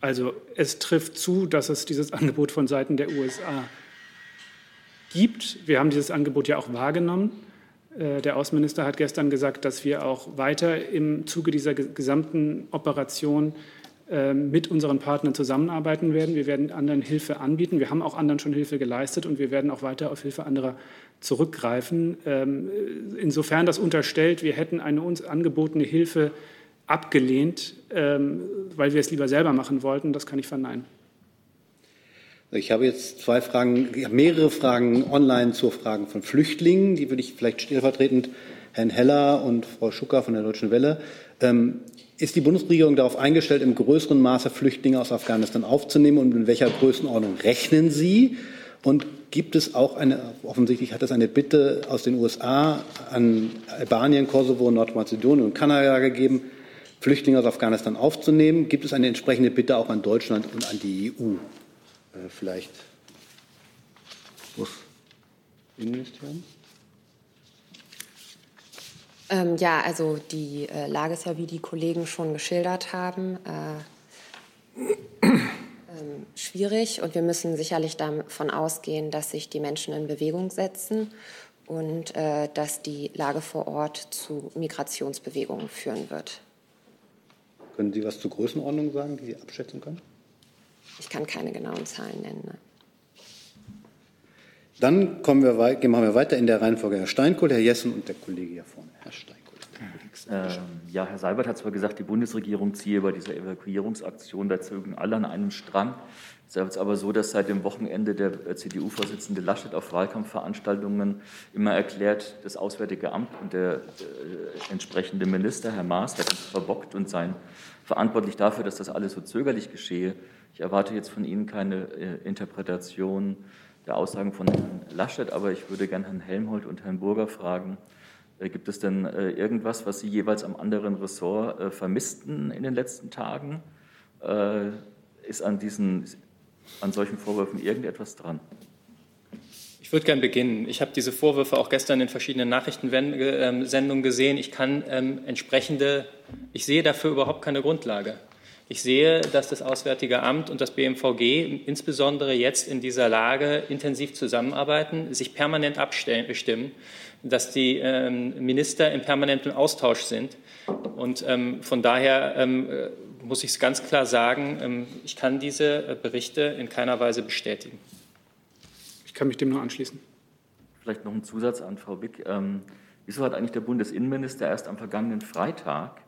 Also es trifft zu, dass es dieses Angebot von Seiten der USA gibt. Wir haben dieses Angebot ja auch wahrgenommen. Äh, der Außenminister hat gestern gesagt, dass wir auch weiter im Zuge dieser gesamten Operation mit unseren Partnern zusammenarbeiten werden. Wir werden anderen Hilfe anbieten. Wir haben auch anderen schon Hilfe geleistet und wir werden auch weiter auf Hilfe anderer zurückgreifen. Ähm, insofern das unterstellt, wir hätten eine uns angebotene Hilfe abgelehnt, ähm, weil wir es lieber selber machen wollten. Das kann ich verneinen. Ich habe jetzt zwei Fragen, mehrere Fragen online zu Fragen von Flüchtlingen. Die würde ich vielleicht stellvertretend Herrn Heller und Frau Schucker von der Deutschen Welle. Ähm, ist die Bundesregierung darauf eingestellt, im größeren Maße Flüchtlinge aus Afghanistan aufzunehmen und in welcher Größenordnung rechnen Sie? Und gibt es auch eine, offensichtlich hat es eine Bitte aus den USA an Albanien, Kosovo, Nordmazedonien und Kanada gegeben, Flüchtlinge aus Afghanistan aufzunehmen. Gibt es eine entsprechende Bitte auch an Deutschland und an die EU? Äh, vielleicht muss Innenministerium. Ähm, ja, also die äh, Lage ist ja, wie die Kollegen schon geschildert haben, äh, ähm, schwierig und wir müssen sicherlich davon ausgehen, dass sich die Menschen in Bewegung setzen und äh, dass die Lage vor Ort zu Migrationsbewegungen führen wird. Können Sie was zur Größenordnung sagen, die Sie abschätzen können? Ich kann keine genauen Zahlen nennen. Nein. Dann kommen wir, machen wir weiter in der Reihenfolge Herr Steinkohl, Herr Jessen und der Kollege hier vorne. Herr Steinkohl. Ähm, ja, Herr Seibert hat zwar gesagt, die Bundesregierung ziehe bei dieser Evakuierungsaktion der Zögen alle an einem Strang. Es ist aber so, dass seit dem Wochenende der äh, CDU-Vorsitzende Laschet auf Wahlkampfveranstaltungen immer erklärt, das Auswärtige Amt und der äh, entsprechende Minister, Herr Maas, hätten verbockt und seien verantwortlich dafür, dass das alles so zögerlich geschehe. Ich erwarte jetzt von Ihnen keine äh, Interpretation der Aussagen von Herrn Laschet, aber ich würde gerne Herrn Helmholt und Herrn Burger fragen, Gibt es denn äh, irgendwas, was Sie jeweils am anderen Ressort äh, vermissten in den letzten Tagen? Ist an, diesen, an solchen Vorwürfen irgendetwas dran? Ich würde gerne beginnen. Ich habe diese Vorwürfe auch gestern in verschiedenen Nachrichtensendungen gesehen. Ich kann ähm, entsprechende, ich sehe dafür überhaupt keine Grundlage. Ich sehe, dass das Auswärtige Amt und das BMVG insbesondere jetzt in dieser Lage intensiv zusammenarbeiten, sich permanent abstimmen, dass die ähm, Minister im permanenten Austausch sind. Und ähm, von daher ähm, äh, muss ich es ganz klar sagen, ich kann diese äh, Berichte in keiner Weise bestätigen. Ich kann mich dem nur anschließen. Vielleicht noch ein Zusatz an Frau Wick. wieso hat eigentlich der Bundesinnenminister erst am vergangenen Freitag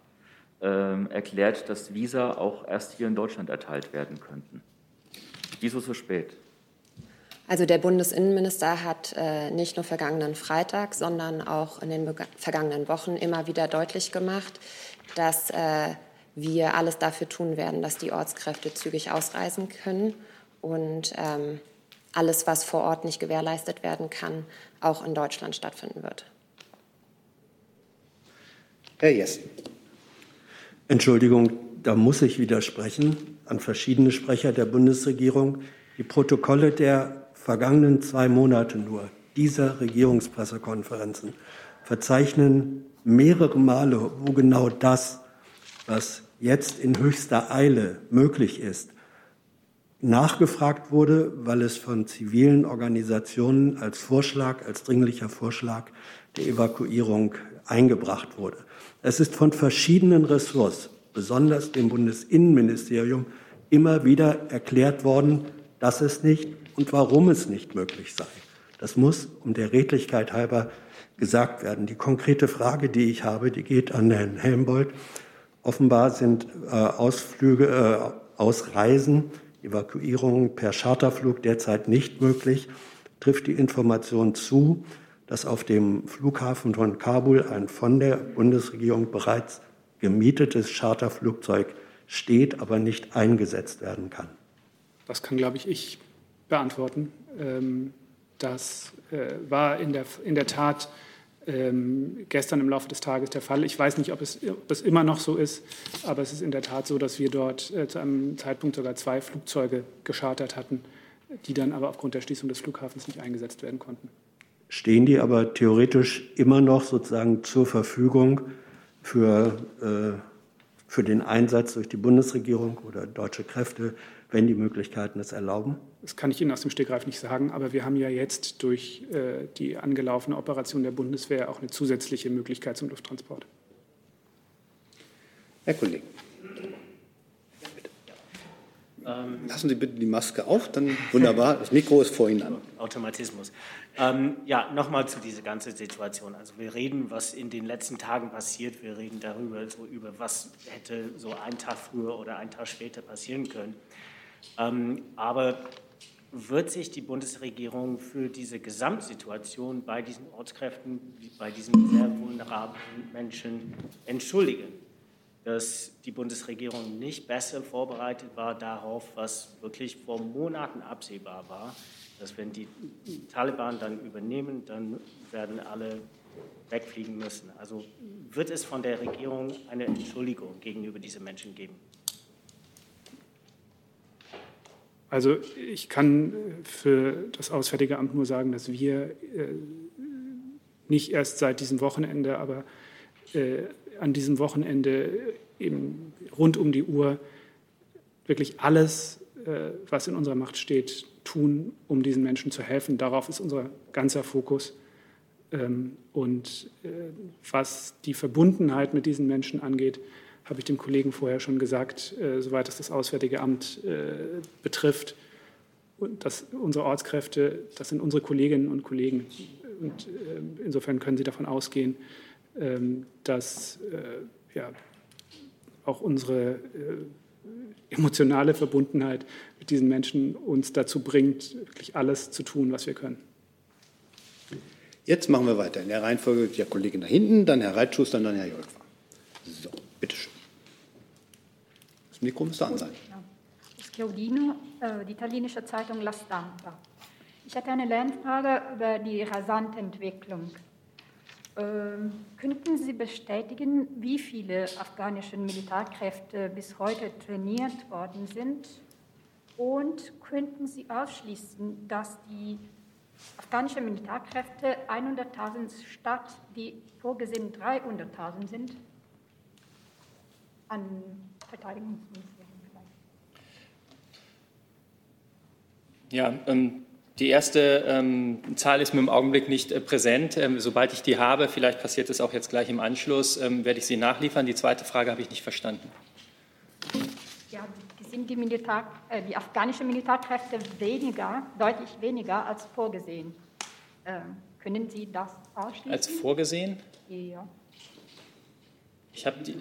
erklärt, dass Visa auch erst hier in Deutschland erteilt werden könnten. Wieso so spät? Also der Bundesinnenminister hat äh, nicht nur vergangenen Freitag, sondern auch in den vergangenen Wochen immer wieder deutlich gemacht, dass äh, wir alles dafür tun werden, dass die Ortskräfte zügig ausreisen können und ähm, alles, was vor Ort nicht gewährleistet werden kann, auch in Deutschland stattfinden wird. Herr Jessen. Entschuldigung, da muss ich widersprechen an verschiedene Sprecher der Bundesregierung. Die Protokolle der vergangenen zwei Monate nur dieser Regierungspressekonferenzen verzeichnen mehrere Male, wo genau das, was jetzt in höchster Eile möglich ist, nachgefragt wurde, weil es von zivilen Organisationen als Vorschlag, als dringlicher Vorschlag der Evakuierung eingebracht wurde. Es ist von verschiedenen Ressorts, besonders dem Bundesinnenministerium, immer wieder erklärt worden, dass es nicht und warum es nicht möglich sei. Das muss um der Redlichkeit halber gesagt werden. Die konkrete Frage, die ich habe, die geht an Herrn Helmbold. Offenbar sind äh, Ausflüge, äh, Ausreisen, Evakuierungen per Charterflug derzeit nicht möglich. Trifft die Information zu, dass auf dem Flughafen von Kabul ein von der Bundesregierung bereits gemietetes Charterflugzeug steht, aber nicht eingesetzt werden kann. Das kann, glaube ich, ich beantworten. Ähm, das äh, war in der, in der Tat ähm, gestern im Laufe des Tages der Fall. Ich weiß nicht, ob es, ob es immer noch so ist, aber es ist in der Tat so, dass wir dort äh, zu einem Zeitpunkt sogar zwei Flugzeuge geschartert hatten, die dann aber aufgrund der Schließung des Flughafens nicht eingesetzt werden konnten stehen die aber theoretisch immer noch sozusagen zur Verfügung für, äh, für den Einsatz durch die Bundesregierung oder deutsche Kräfte, wenn die Möglichkeiten es erlauben? Das kann ich Ihnen aus dem Stegreif nicht sagen, aber wir haben ja jetzt durch äh, die angelaufene Operation der Bundeswehr auch eine zusätzliche Möglichkeit zum Lufttransport. Herr Kollege. Ähm, Lassen Sie bitte die Maske auf, dann wunderbar. Das Mikro ist vor Ihnen an. Automatismus. Ähm, ja, nochmal zu dieser ganzen Situation. Also wir reden, was in den letzten Tagen passiert. Wir reden darüber, so über was hätte so einen Tag früher oder einen Tag später passieren können. Ähm, aber wird sich die Bundesregierung für diese Gesamtsituation bei diesen Ortskräften, bei diesen sehr vulnerablen Menschen entschuldigen? Dass die Bundesregierung nicht besser vorbereitet war darauf, was wirklich vor Monaten absehbar war, dass wenn die Taliban dann übernehmen, dann werden alle wegfliegen müssen. Also wird es von der Regierung eine Entschuldigung gegenüber diesen Menschen geben? Also ich kann für das Auswärtige Amt nur sagen, dass wir äh, nicht erst seit diesem Wochenende, aber äh, an diesem Wochenende eben rund um die Uhr wirklich alles, äh, was in unserer Macht steht, tun, um diesen Menschen zu helfen. Darauf ist unser ganzer Fokus. Ähm, und was die Verbundenheit mit diesen Menschen angeht, habe ich dem Kollegen vorher schon gesagt, äh, soweit es das Auswärtige Amt äh, betrifft. Dass unsere Ortskräfte, das sind unsere Kolleginnen und Kollegen. Und äh, insofern können Sie davon ausgehen, dass äh, ja, auch unsere äh, emotionale Verbundenheit mit diesen Menschen uns dazu bringt, wirklich alles zu tun, was wir können. Jetzt machen wir weiter. In der Reihenfolge der Kollegin da hinten, dann Herr Reitschuster dann Herr Jolkwa. So, bitteschön. Mikro müsste an sein. Schiodino, äh, die italienische Zeitung La Stampa. Ich hatte eine Lernfrage über die rasante Entwicklung. Ähm, könnten Sie bestätigen, wie viele afghanische Militärkräfte bis heute trainiert worden sind? Und könnten Sie ausschließen, dass die afghanischen Militärkräfte 100.000 statt die vorgesehen 300.000 sind? An Verteidigungsministerium vielleicht? Ja, ähm, die erste ähm, Zahl ist mir im Augenblick nicht äh, präsent. Ähm, sobald ich die habe, vielleicht passiert es auch jetzt gleich im Anschluss, ähm, werde ich sie nachliefern. Die zweite Frage habe ich nicht verstanden. Ja, sind die, Militär, äh, die afghanischen Militärkräfte weniger, deutlich weniger als vorgesehen. Ähm, können Sie das ausschließen? Als vorgesehen? Ja. Ich habe die.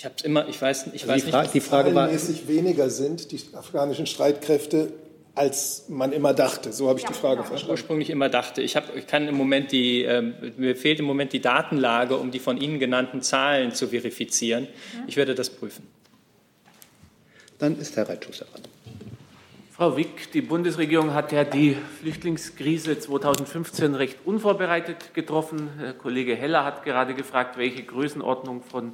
Ich habe es immer, ich weiß, ich also weiß die Frage, nicht. Die Frage war, weniger sind die afghanischen Streitkräfte, als man immer dachte. So habe ich ja, die Frage genau. verstanden. Ursprünglich immer dachte. Ich, hab, ich kann im Moment die, äh, mir fehlt im Moment die Datenlage, um die von Ihnen genannten Zahlen zu verifizieren. Mhm. Ich werde das prüfen. Dann ist Herr Reitschuster dran. Frau Wick, die Bundesregierung hat ja die Flüchtlingskrise 2015 recht unvorbereitet getroffen. Herr Kollege Heller hat gerade gefragt, welche Größenordnung von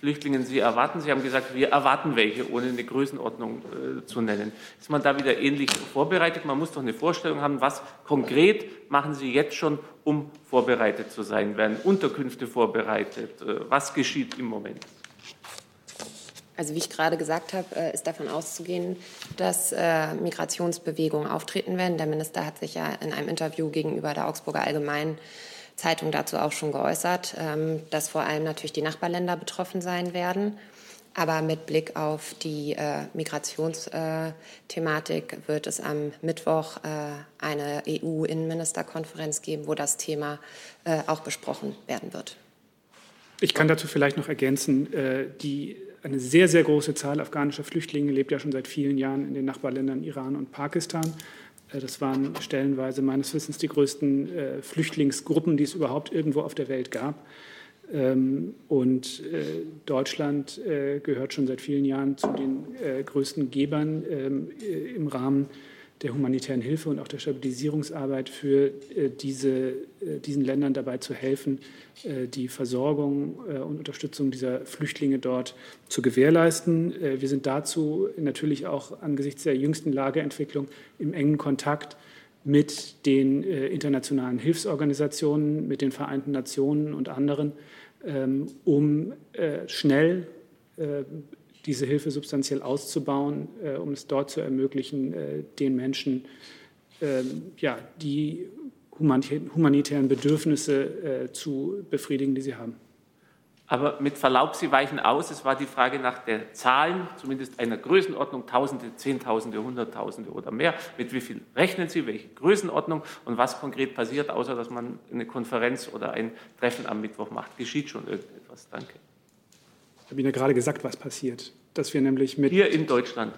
Flüchtlingen Sie erwarten. Sie haben gesagt, wir erwarten welche, ohne eine Größenordnung äh, zu nennen. Ist man da wieder ähnlich vorbereitet? Man muss doch eine Vorstellung haben, was konkret machen Sie jetzt schon, um vorbereitet zu sein? Werden Unterkünfte vorbereitet? Äh, was geschieht im Moment? Also wie ich gerade gesagt habe, äh, ist davon auszugehen, dass äh, Migrationsbewegungen auftreten werden. Der Minister hat sich ja in einem Interview gegenüber der Augsburger Allgemeinen Zeitung dazu auch schon geäußert, ähm, dass vor allem natürlich die Nachbarländer betroffen sein werden. Aber mit Blick auf die äh, Migrationsthematik wird es am Mittwoch äh, eine EU-Innenministerkonferenz geben, wo das Thema äh, auch besprochen werden wird. Ich kann dazu vielleicht noch ergänzen, äh, die, eine sehr, sehr große Zahl afghanischer Flüchtlinge lebt ja schon seit vielen Jahren in den Nachbarländern Iran und Pakistan. Äh, das waren stellenweise meines Wissens die größten äh, Flüchtlingsgruppen, die es überhaupt irgendwo auf der Welt gab. Ähm, und äh, Deutschland gehört schon seit vielen Jahren zu den größten Gebern ähm, im Rahmen der humanitären Hilfe und auch der Stabilisierungsarbeit für diese, diesen Ländern dabei zu helfen, die Versorgung und Unterstützung dieser Flüchtlinge dort zu gewährleisten. Wir sind dazu natürlich auch angesichts der jüngsten Lageentwicklung im engen Kontakt mit den internationalen Hilfsorganisationen, mit den Vereinten Nationen und anderen, ähm, um schnell diese Hilfe substanziell auszubauen, äh, um es dort zu ermöglichen, äh, den Menschen äh, ja, die humanitären Bedürfnisse äh, zu befriedigen, die sie haben. Aber mit Verlaub, Sie weichen aus. Es war die Frage nach der Zahlen, zumindest einer Größenordnung, Tausende, Zehntausende, Hunderttausende oder mehr. Mit wie viel rechnen Sie, welche Größenordnung und was konkret passiert, außer dass man eine Konferenz oder ein Treffen am Mittwoch macht? Geschieht schon irgendetwas? Danke. Ich habe Ihnen ja gerade gesagt, was passiert. Dass wir nämlich mit. Hier in Deutschland.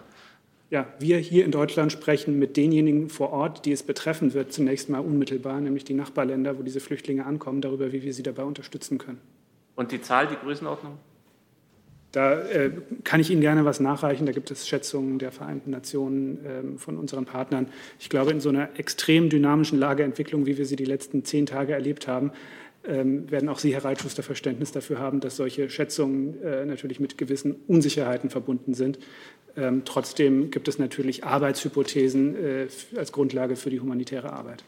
Ja, wir hier in Deutschland sprechen mit denjenigen vor Ort, die es betreffen wird, zunächst mal unmittelbar, nämlich die Nachbarländer, wo diese Flüchtlinge ankommen, darüber, wie wir sie dabei unterstützen können. Und die Zahl, die Größenordnung? Da äh, kann ich Ihnen gerne was nachreichen. Da gibt es Schätzungen der Vereinten Nationen ähm, von unseren Partnern. Ich glaube, in so einer extrem dynamischen Lageentwicklung, wie wir sie die letzten zehn Tage erlebt haben, werden auch Sie, Herr Reitschuster, Verständnis dafür haben, dass solche Schätzungen äh, natürlich mit gewissen Unsicherheiten verbunden sind. Ähm, trotzdem gibt es natürlich Arbeitshypothesen äh, als Grundlage für die humanitäre Arbeit.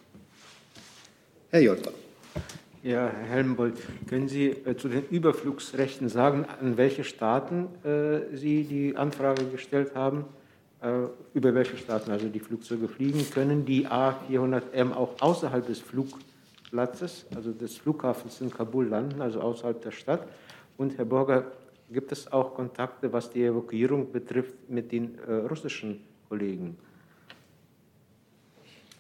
Herr Jolter. Ja, Herr Helmbold, können Sie äh, zu den Überflugsrechten sagen, an welche Staaten Sie die Anfrage gestellt haben? Über welche Staaten also die Flugzeuge fliegen? Können die A400M auch außerhalb des Flugplatzes, also des Flughafens in Kabul landen, also außerhalb der Stadt? Und Herr Borger, gibt es auch Kontakte, was die Evakuierung betrifft, mit den äh, russischen Kollegen?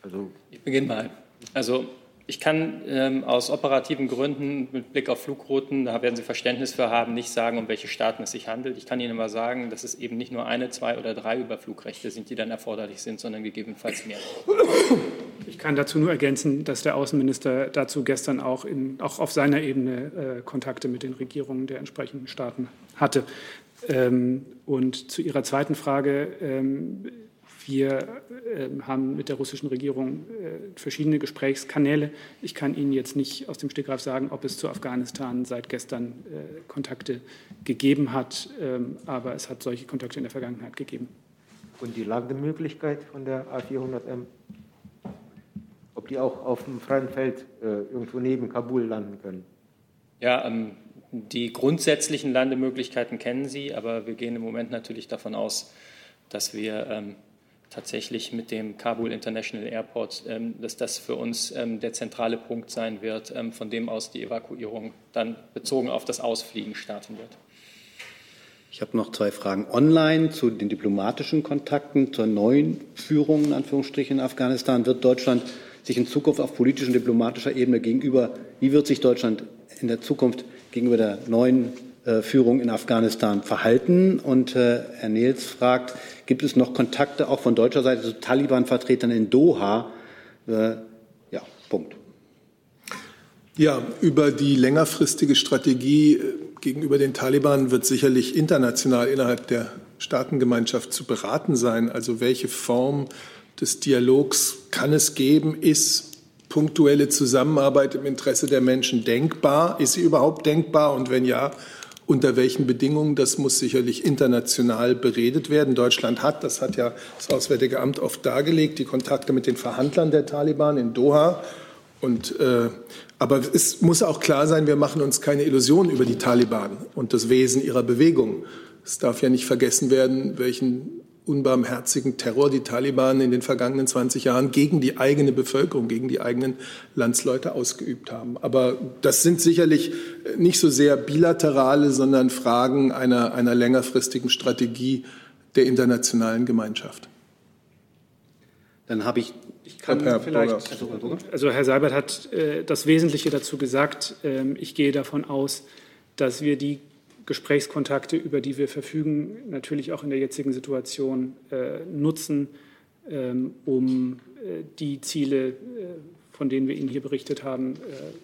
Also, ich beginne mal. Also ich kann ähm, aus operativen Gründen mit Blick auf Flugrouten, da werden Sie Verständnis für haben, nicht sagen, um welche Staaten es sich handelt. Ich kann Ihnen aber sagen, dass es eben nicht nur eine, zwei oder drei Überflugrechte sind, die dann erforderlich sind, sondern gegebenenfalls mehr. Ich kann dazu nur ergänzen, dass der Außenminister dazu gestern auch, in, auch auf seiner Ebene äh, Kontakte mit den Regierungen der entsprechenden Staaten hatte. Ähm, und zu Ihrer zweiten Frage. Ähm, wir äh, haben mit der russischen Regierung äh, verschiedene Gesprächskanäle. Ich kann Ihnen jetzt nicht aus dem Stegreif sagen, ob es zu Afghanistan seit gestern äh, Kontakte gegeben hat, ähm, aber es hat solche Kontakte in der Vergangenheit gegeben. Und die Landemöglichkeit von der A400M? Ob die auch auf dem freien Feld äh, irgendwo neben Kabul landen können? Ja, ähm, die grundsätzlichen Landemöglichkeiten kennen Sie, aber wir gehen im Moment natürlich davon aus, dass wir ähm, tatsächlich mit dem Kabul International Airport, ähm, dass das für uns ähm, der zentrale Punkt sein wird, ähm, von dem aus die Evakuierung dann bezogen auf das Ausfliegen starten wird. Ich habe noch zwei Fragen online zu den diplomatischen Kontakten, zur neuen Führung in Anführungsstrichen in Afghanistan. Wird Deutschland sich in Zukunft auf politischer und diplomatischer Ebene gegenüber, wie wird sich Deutschland in der Zukunft gegenüber der neuen äh, Führung in Afghanistan verhalten? Und äh, Herr Nils fragt, gibt es noch Kontakte auch von deutscher Seite zu Taliban-Vertretern in Doha? Äh, ja, Punkt. Ja, über die längerfristige Strategie äh, gegenüber den Taliban wird sicherlich international innerhalb der Staatengemeinschaft zu beraten sein. Also welche Form des Dialogs kann es geben? Ist punktuelle Zusammenarbeit im Interesse der Menschen denkbar? Ist sie überhaupt denkbar? Und wenn ja, unter welchen Bedingungen, das muss sicherlich international beredet werden. Deutschland hat, das hat ja das Auswärtige Amt oft dargelegt, die Kontakte mit den Verhandlern der Taliban in Doha. Und, äh, aber es muss auch klar sein, wir machen uns keine Illusionen über die Taliban und das Wesen ihrer Bewegung. Es darf ja nicht vergessen werden, welchen unbarmherzigen Terror die Taliban in den vergangenen 20 Jahren gegen die eigene Bevölkerung, gegen die eigenen Landsleute ausgeübt haben. Aber das sind sicherlich nicht so sehr bilaterale, sondern Fragen einer, einer längerfristigen Strategie der internationalen Gemeinschaft. Dann habe ich ich kann Herr vielleicht, also Herr Seibert hat äh, das Wesentliche dazu gesagt. Ähm, ich gehe davon aus, dass wir die Gesprächskontakte, über die wir verfügen, natürlich auch in der jetzigen Situation äh, nutzen, ähm, um äh, die Ziele, äh, von denen wir Ihnen hier berichtet haben, äh,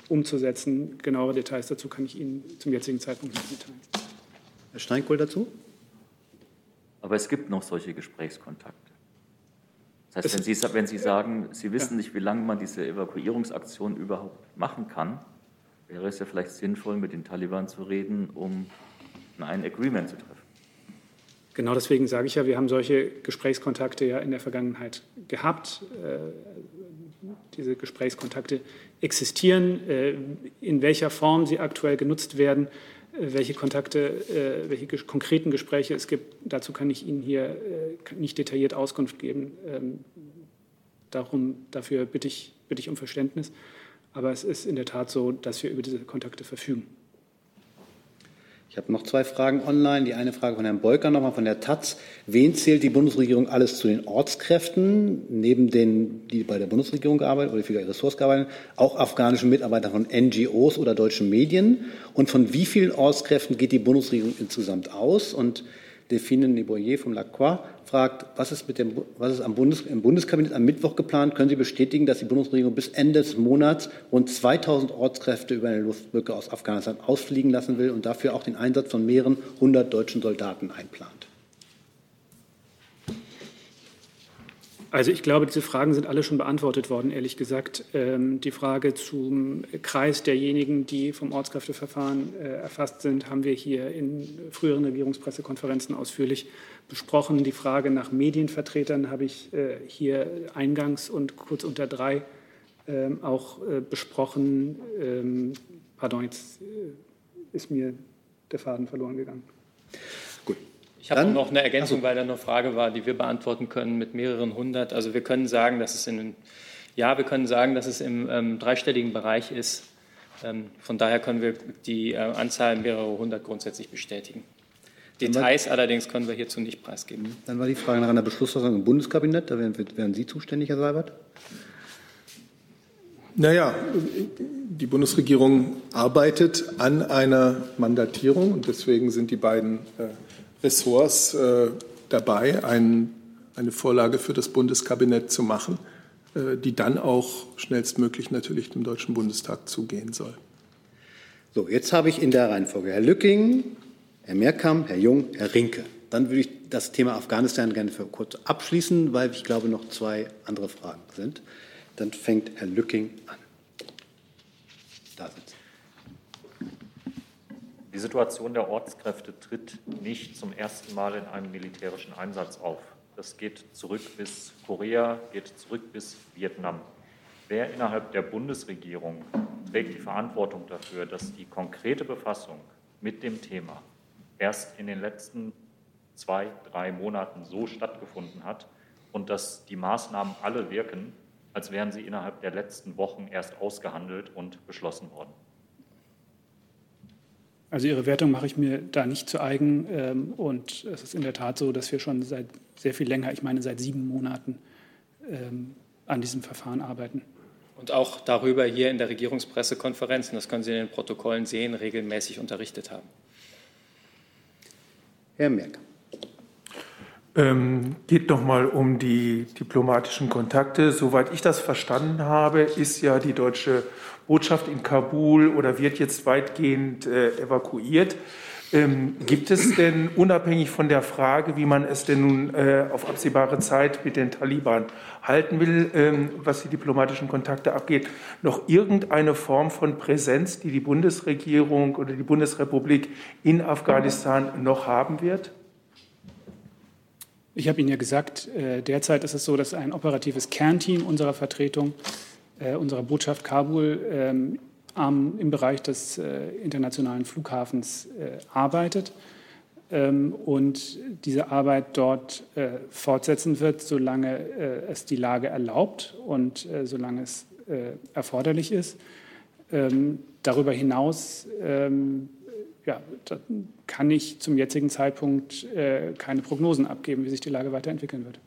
umzusetzen. Genauere Details dazu kann ich Ihnen zum jetzigen Zeitpunkt nicht mitteilen. Herr Steinkohl dazu? Aber es gibt noch solche Gesprächskontakte. Das heißt, wenn Sie, wenn Sie sagen, Sie wissen nicht, wie lange man diese Evakuierungsaktion überhaupt machen kann, wäre es ja vielleicht sinnvoll, mit den Taliban zu reden, um ein Agreement zu treffen. Genau deswegen sage ich ja, wir haben solche Gesprächskontakte ja in der Vergangenheit gehabt. Äh, diese Gesprächskontakte existieren. Äh, in welcher Form sie aktuell genutzt werden, äh, welche Kontakte, welche konkreten Gespräche es gibt, dazu kann ich Ihnen hier nicht detailliert Auskunft geben. Ähm, darum, dafür bitte ich, bitte ich um Verständnis. Aber es ist in der Tat so, dass wir über diese Kontakte verfügen. Ich habe noch zwei Fragen online. Die eine Frage von Herrn Beuker nochmal von der Taz. Wen zählt die Bundesregierung alles zu den Ortskräften, neben denen, die bei der Bundesregierung gearbeitet oder für die Ressorts gearbeitet auch afghanischen Mitarbeiter von NGOs oder deutschen Medien? Und von wie vielen Ortskräften geht die Bundesregierung insgesamt aus? Und Delphine Neboyer vom Lacroix fragt, was ist, mit dem, was ist am Bundes, im Bundeskabinett am Mittwoch geplant? Können Sie bestätigen, dass die Bundesregierung bis Ende des Monats rund 2000 Ortskräfte über eine Luftbrücke aus Afghanistan ausfliegen lassen will und dafür auch den Einsatz von mehreren hundert deutschen Soldaten einplant? Also ich glaube, diese Fragen sind alle schon beantwortet worden, ehrlich gesagt. Ähm, die Frage zum Kreis derjenigen, die vom Ortskräfteverfahren äh, erfasst sind, haben wir hier in früheren Regierungspressekonferenzen ausführlich besprochen. Die Frage nach Medienvertretern habe ich äh, hier eingangs und kurz unter drei ähm, auch äh, besprochen. Ähm, pardon, jetzt äh, ist mir der Faden verloren gegangen. Ich habe noch eine Ergänzung, weil da eine Frage war, die wir beantworten können mit mehreren hundert. Also wir können sagen, dass es in ja, wir können sagen, dass es im ähm, dreistelligen Bereich ist. Ähm, von daher können wir die äh, Anzahl mehrerer hundert grundsätzlich bestätigen. Details allerdings können wir hierzu nicht preisgeben. Dann war die Frage nach einer Beschlussfassung im Bundeskabinett. Da wären, wären Sie zuständig, Herr Seibert? Naja, die Bundesregierung arbeitet an einer Mandatierung und deswegen sind die beiden äh, Ressorts äh, dabei, ein, eine Vorlage für das Bundeskabinett zu machen, äh, die dann auch schnellstmöglich natürlich dem Deutschen Bundestag zugehen soll. So, jetzt habe ich in der Reihenfolge Herr Lücking, Herr Mehrkamp, Herr Jung, Herr Rinke. Dann würde ich das Thema Afghanistan gerne für kurz abschließen, weil ich glaube, noch zwei andere Fragen sind. Dann fängt Herr Lücking an. Da sitzt die Situation der Ortskräfte tritt nicht zum ersten Mal in einem militärischen Einsatz auf. Das geht zurück bis Korea, geht zurück bis Vietnam. Wer innerhalb der Bundesregierung trägt die Verantwortung dafür, dass die konkrete Befassung mit dem Thema erst in den letzten zwei, drei Monaten so stattgefunden hat und dass die Maßnahmen alle wirken, als wären sie innerhalb der letzten Wochen erst ausgehandelt und beschlossen worden? Also Ihre Wertung mache ich mir da nicht zu eigen. Ähm, und es ist in der Tat so, dass wir schon seit sehr viel länger, ich meine seit sieben Monaten, ähm, an diesem Verfahren arbeiten. Und auch darüber hier in der Regierungspressekonferenz, und das können Sie in den Protokollen sehen, regelmäßig unterrichtet haben. Herr Merck. Ähm, geht nochmal um die diplomatischen Kontakte. Soweit ich das verstanden habe, ist ja die deutsche Botschaft in Kabul oder wird jetzt weitgehend äh, evakuiert. Ähm, gibt es denn unabhängig von der Frage, wie man es denn nun äh, auf absehbare Zeit mit den Taliban halten will, ähm, was die diplomatischen Kontakte abgeht, noch irgendeine Form von Präsenz, die die Bundesregierung oder die Bundesrepublik in Afghanistan noch haben wird? Ich habe Ihnen ja gesagt, äh, derzeit ist es so, dass ein operatives Kernteam unserer Vertretung äh, unserer Botschaft Kabul ähm, im Bereich des äh, internationalen Flughafens arbeitet ähm, und diese Arbeit dort fortsetzen wird, solange es die Lage erlaubt und solange es erforderlich ist. Ähm, darüber hinaus ja, kann ich zum jetzigen Zeitpunkt keine Prognosen abgeben, wie sich die Lage weiterentwickeln wird.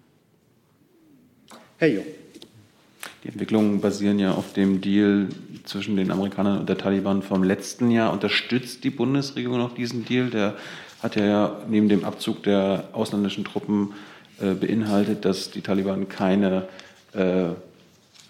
Herr Jung. Die Entwicklungen basieren ja auf dem Deal zwischen den Amerikanern und der Taliban vom letzten Jahr. Unterstützt die Bundesregierung noch diesen Deal? Der hat ja neben dem Abzug der ausländischen Truppen äh, beinhaltet, dass die Taliban keine äh,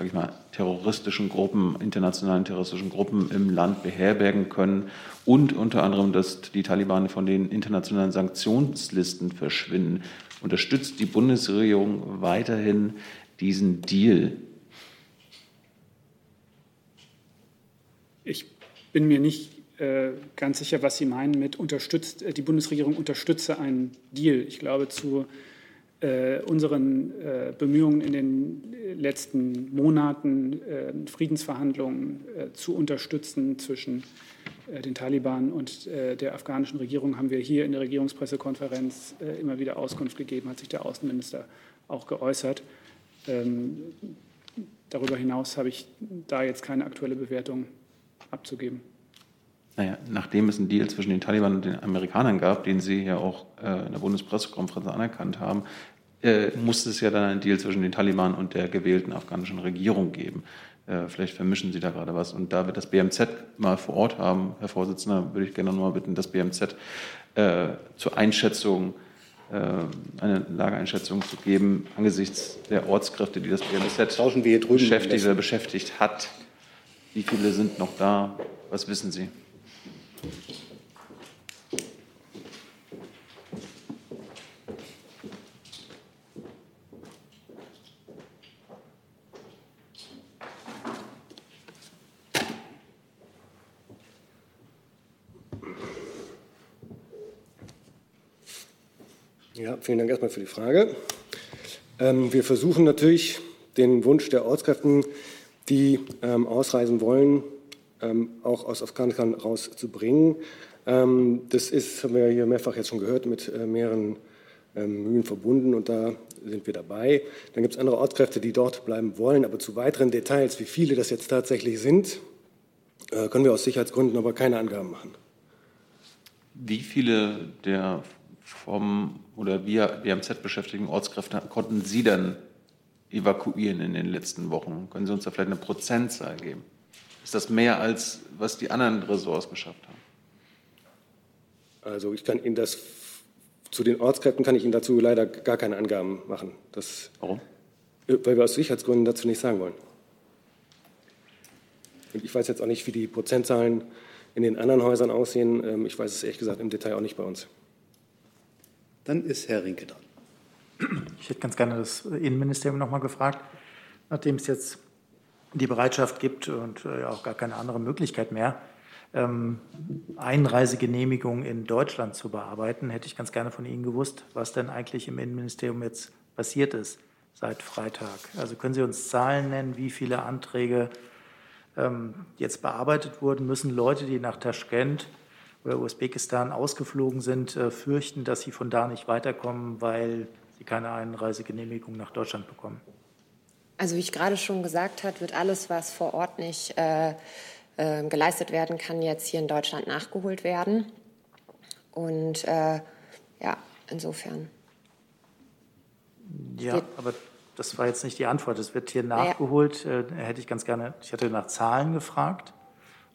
sag ich mal, terroristischen Gruppen, internationalen terroristischen Gruppen im Land beherbergen können und unter anderem, dass die Taliban von den internationalen Sanktionslisten verschwinden. Unterstützt die Bundesregierung weiterhin diesen Deal? Ich bin mir nicht äh, ganz sicher, was Sie meinen mit unterstützt, äh, die Bundesregierung unterstütze einen Deal. Ich glaube, zu unseren äh, Bemühungen in den letzten Monaten, äh, Friedensverhandlungen äh, zu unterstützen zwischen den Taliban und der afghanischen Regierung, haben wir hier in der Regierungspressekonferenz immer wieder Auskunft gegeben, hat sich der Außenminister auch geäußert. Ähm, darüber hinaus habe ich da jetzt keine aktuelle Bewertung abzugeben. Naja, nachdem es einen Deal zwischen den Taliban und den Amerikanern gab, den Sie ja auch äh, in der Bundespressekonferenz anerkannt haben, äh, musste es ja dann einen Deal zwischen den Taliban und der gewählten afghanischen Regierung geben. Äh, vielleicht vermischen Sie da gerade was. Und da wir das BMZ mal vor Ort haben, Herr Vorsitzender, würde ich gerne noch mal bitten, das BMZ äh, zur Einschätzung äh, eine Lageeinschätzung zu geben angesichts der Ortskräfte, die das BMZ beschäftigt beschäftigt hat. Wie viele sind noch da? Was wissen Sie? Ja, vielen Dank erstmal für die Frage. Ähm, wir versuchen natürlich, den Wunsch der Ortskräften, die ähm, ausreisen wollen, ähm, auch aus Afghanistan rauszubringen. Ähm, das ist, haben wir hier mehrfach jetzt schon gehört, mit äh, mehreren ähm, Mühlen verbunden und da sind wir dabei. Dann gibt es andere Ortskräfte, die dort bleiben wollen, aber zu weiteren Details, wie viele das jetzt tatsächlich sind, äh, können wir aus Sicherheitsgründen aber keine Angaben machen. Wie viele der vom oder via BMZ beschäftigten Ortskräfte konnten Sie dann evakuieren in den letzten Wochen? Können Sie uns da vielleicht eine Prozentzahl geben? Ist das mehr als was die anderen Ressorts geschafft haben? Also ich kann Ihnen das zu den Ortskräften kann ich Ihnen dazu leider gar keine Angaben machen. Das, Warum? Weil wir aus Sicherheitsgründen dazu nicht sagen wollen. Und ich weiß jetzt auch nicht, wie die Prozentzahlen in den anderen Häusern aussehen. Ähm, ich weiß es ehrlich gesagt im Detail auch nicht bei uns. Dann ist Herr Rinke dran. Ich hätte ganz gerne das Innenministerium noch mal gefragt, nachdem es jetzt die Bereitschaft gibt und äh, auch gar keine andere Möglichkeit mehr, ähm, Einreisegenehmigungen in Deutschland zu bearbeiten, hätte ich ganz gerne von Ihnen gewusst, was denn eigentlich im Innenministerium jetzt passiert ist seit Freitag. Also können Sie uns Zahlen nennen, wie viele Anträge ähm, jetzt bearbeitet wurden? Müssen Leute, die nach Taschkent oder Usbekistan ausgeflogen sind, äh, fürchten, dass sie von da nicht weiterkommen, weil sie keine Einreisegenehmigung nach Deutschland bekommen? Also wie ich gerade schon gesagt habe, wird alles, was vor Ort nicht äh, äh, geleistet werden kann, jetzt hier in Deutschland nachgeholt werden. Und äh, ja, insofern. Ja, aber das war jetzt nicht die Antwort. Es wird hier nachgeholt. Ja. Äh, hätte ich ganz gerne, ich hatte nach Zahlen gefragt.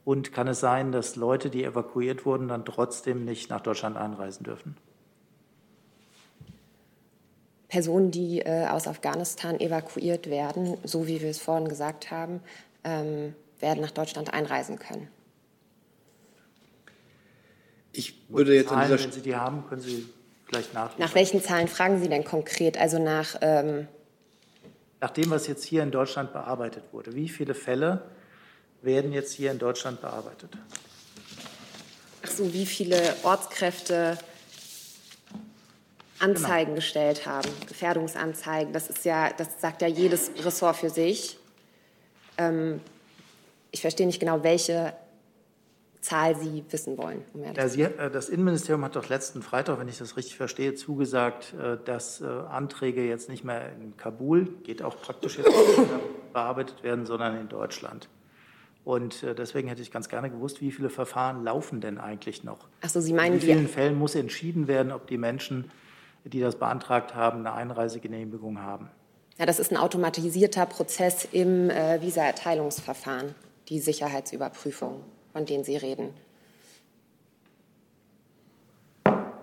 Und kann es sein, dass Leute, die evakuiert wurden, dann trotzdem nicht nach Deutschland einreisen dürfen? Personen, die äh, aus Afghanistan evakuiert werden, so wie wir es vorhin gesagt haben, ähm, werden nach Deutschland einreisen können. Ich würde jetzt Zahlen, an dieser wenn Sie die haben, können Sie vielleicht nachlesen. Nach welchen Zahlen fragen Sie denn konkret? Also nach ähm nach dem, was jetzt hier in Deutschland bearbeitet wurde. Wie viele Fälle werden jetzt hier in Deutschland bearbeitet? Ach so, wie viele Ortskräfte Anzeigen genau. gestellt haben, Gefährdungsanzeigen. Das ist ja, das sagt ja jedes Ressort für sich. Ähm, ich verstehe nicht genau, welche Zahl Sie wissen wollen. Um ja, Sie, äh, das Innenministerium hat doch letzten Freitag, wenn ich das richtig verstehe, zugesagt, äh, dass äh, Anträge jetzt nicht mehr in Kabul, geht auch praktisch jetzt bearbeitet werden, sondern in Deutschland. Und deswegen hätte ich ganz gerne gewusst, wie viele Verfahren laufen denn eigentlich noch? Ach so, Sie meinen, in vielen Fällen muss entschieden werden, ob die Menschen, die das beantragt haben, eine Einreisegenehmigung haben? Ja, das ist ein automatisierter Prozess im äh, Visaerteilungsverfahren, die Sicherheitsüberprüfung, von denen Sie reden.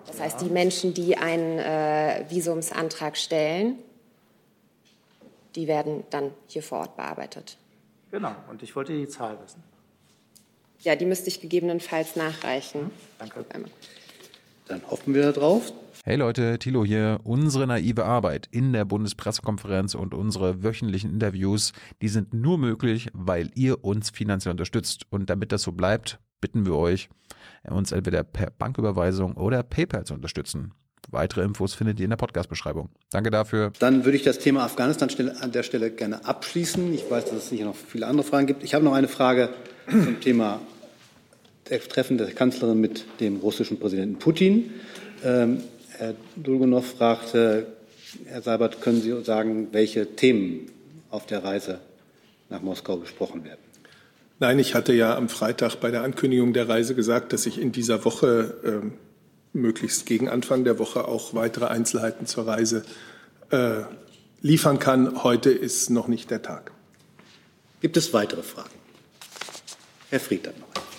Das heißt, die Menschen, die einen äh, Visumsantrag stellen, die werden dann hier vor Ort bearbeitet. Genau, und ich wollte die Zahl wissen. Ja, die müsste ich gegebenenfalls nachreichen. Mhm, danke. Dann hoffen wir darauf. Hey Leute, Thilo hier. Unsere naive Arbeit in der Bundespressekonferenz und unsere wöchentlichen Interviews, die sind nur möglich, weil ihr uns finanziell unterstützt. Und damit das so bleibt, bitten wir euch, uns entweder per Banküberweisung oder PayPal zu unterstützen. Weitere Infos findet ihr in der Podcast-Beschreibung. Danke dafür. Dann würde ich das Thema Afghanistan an der Stelle gerne abschließen. Ich weiß, dass es sicher noch viele andere Fragen gibt. Ich habe noch eine Frage zum Thema der Treffen der Kanzlerin mit dem russischen Präsidenten Putin. Ähm, Herr Dulgunov fragte, Herr Seibert, können Sie sagen, welche Themen auf der Reise nach Moskau besprochen werden? Nein, ich hatte ja am Freitag bei der Ankündigung der Reise gesagt, dass ich in dieser Woche äh, möglichst gegen Anfang der Woche auch weitere Einzelheiten zur Reise äh, liefern kann. Heute ist noch nicht der Tag. Gibt es weitere Fragen? Herr Fried hat noch eine Frage.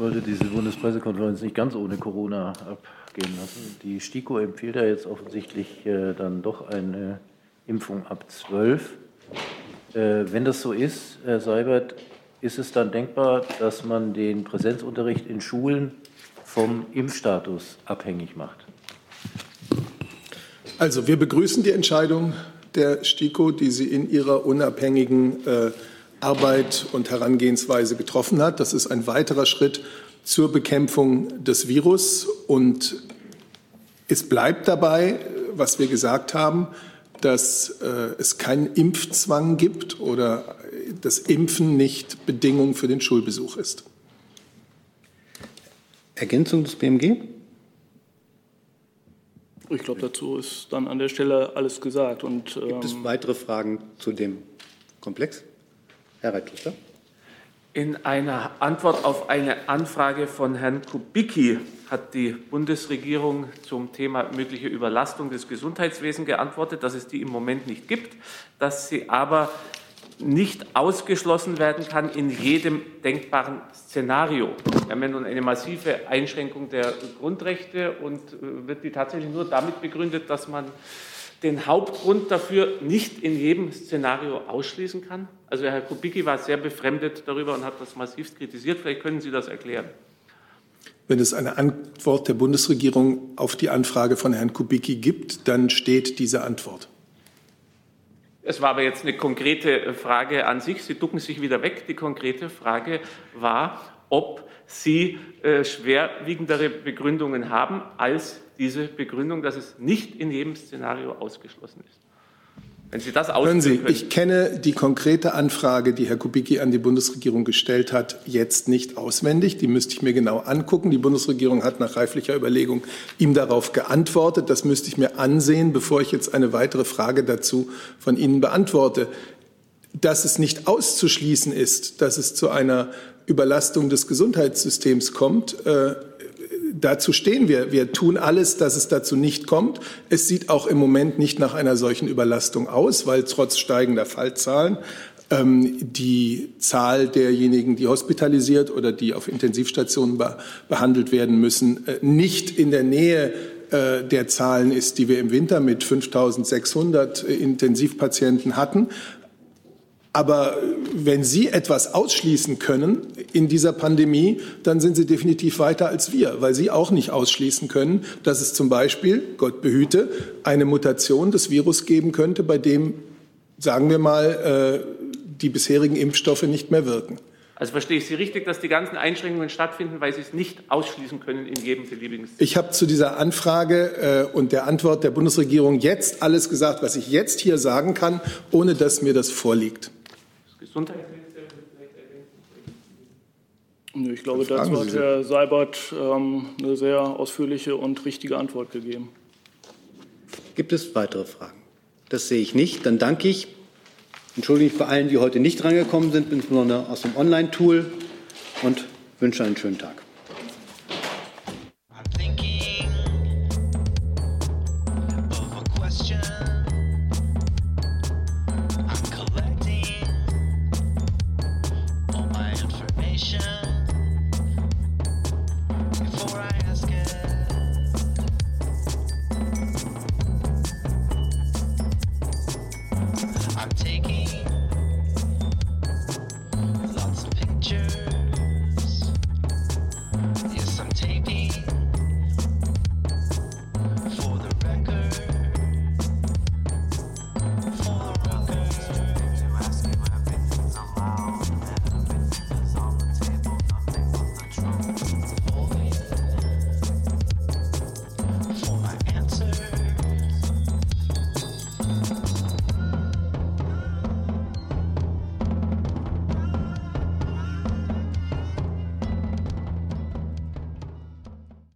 wollte diese Bundespressekonferenz nicht ganz ohne Corona abgehen lassen. Die STIKO empfiehlt ja jetzt offensichtlich äh, dann doch eine Impfung ab 12. Äh, wenn das so ist, Herr Seibert, ist es dann denkbar, dass man den Präsenzunterricht in Schulen vom Impfstatus abhängig macht? Also wir begrüßen die Entscheidung der STIKO, die sie in ihrer unabhängigen äh, Arbeit und Herangehensweise getroffen hat. Das ist ein weiterer Schritt zur Bekämpfung des Virus. Und es bleibt dabei, was wir gesagt haben, dass äh, es keinen Impfzwang gibt oder das Impfen nicht Bedingung für den Schulbesuch ist. Ergänzung des BMG? Ich glaube, dazu ist dann an der Stelle alles gesagt. Und, ähm Gibt es ähm, weitere Fragen zu dem Komplex? Herr Reitlichter. In einer Antwort auf eine Anfrage von Herrn Kubicki hat die Bundesregierung zum Thema mögliche Überlastung des Gesundheitswesens geantwortet, dass es die im Moment nicht gibt, dass sie aber nicht ausgeschlossen werden kann in jedem denkbaren Szenario. Wir haben ja nun eine massive Einschränkung der Grundrechte und äh, wird die tatsächlich nur damit begründet, dass man den Hauptgrund dafür nicht in jedem Szenario ausschließen kann? Also Herr Kubicki war sehr befremdet darüber und hat das massiv kritisiert. Vielleicht können Sie das erklären. Wenn es eine Antwort der Bundesregierung auf die Anfrage von Herrn Kubicki gibt, dann steht diese Antwort. Es war aber jetzt eine konkrete Frage an sich. Sie ducken sich wieder weg. Die konkrete Frage war, ob Sie äh, schwerwiegendere Begründungen haben als diese Begründung, dass es nicht in jedem Szenario ausgeschlossen ist. Wenn Sie das Hören Sie, können. ich kenne die konkrete Anfrage, die Herr Kubicki an die Bundesregierung gestellt hat, jetzt nicht auswendig. Die müsste ich mir genau angucken. Die Bundesregierung hat nach reiflicher Überlegung ihm darauf geantwortet. Das müsste ich mir ansehen, bevor ich jetzt eine weitere Frage dazu von Ihnen beantworte. Dass es nicht auszuschließen ist, dass es zu einer Überlastung des Gesundheitssystems kommt, äh, dazu stehen wir. Wir tun alles, dass es dazu nicht kommt. Es sieht auch im Moment nicht nach einer solchen Überlastung aus, weil trotz steigender Fallzahlen ähm, die Zahl derjenigen, die hospitalisiert oder die auf Intensivstationen be behandelt werden müssen, äh, nicht in der Nähe äh, der Zahlen ist, die wir im Winter mit 5600 äh, Intensivpatienten hatten. Aber wenn Sie etwas ausschließen können in dieser Pandemie, dann sind Sie definitiv weiter als wir, weil Sie auch nicht ausschließen können, dass es zum Beispiel, Gott behüte, eine Mutation des Virus geben könnte, bei dem, sagen wir mal, äh, die bisherigen Impfstoffe nicht mehr wirken. Also verstehe ich Sie richtig, dass die ganzen Einschränkungen stattfinden, weil Sie es nicht ausschließen können in jedem beliebigen? Ich habe zu dieser Anfrage äh, und der Antwort der Bundesregierung jetzt alles gesagt, was ich jetzt hier sagen kann, ohne dass mir das vorliegt. Gesundheitsministerium vielleicht ergänzen? Ich glaube, dazu hat Herr Seibert ähm, eine sehr ausführliche und richtige Antwort gegeben. Gibt es weitere Fragen? Das sehe ich nicht. Dann danke ich. Entschuldige mich bei allen, die heute nicht rangekommen sind, insbesondere aus dem Online-Tool und wünsche einen schönen Tag.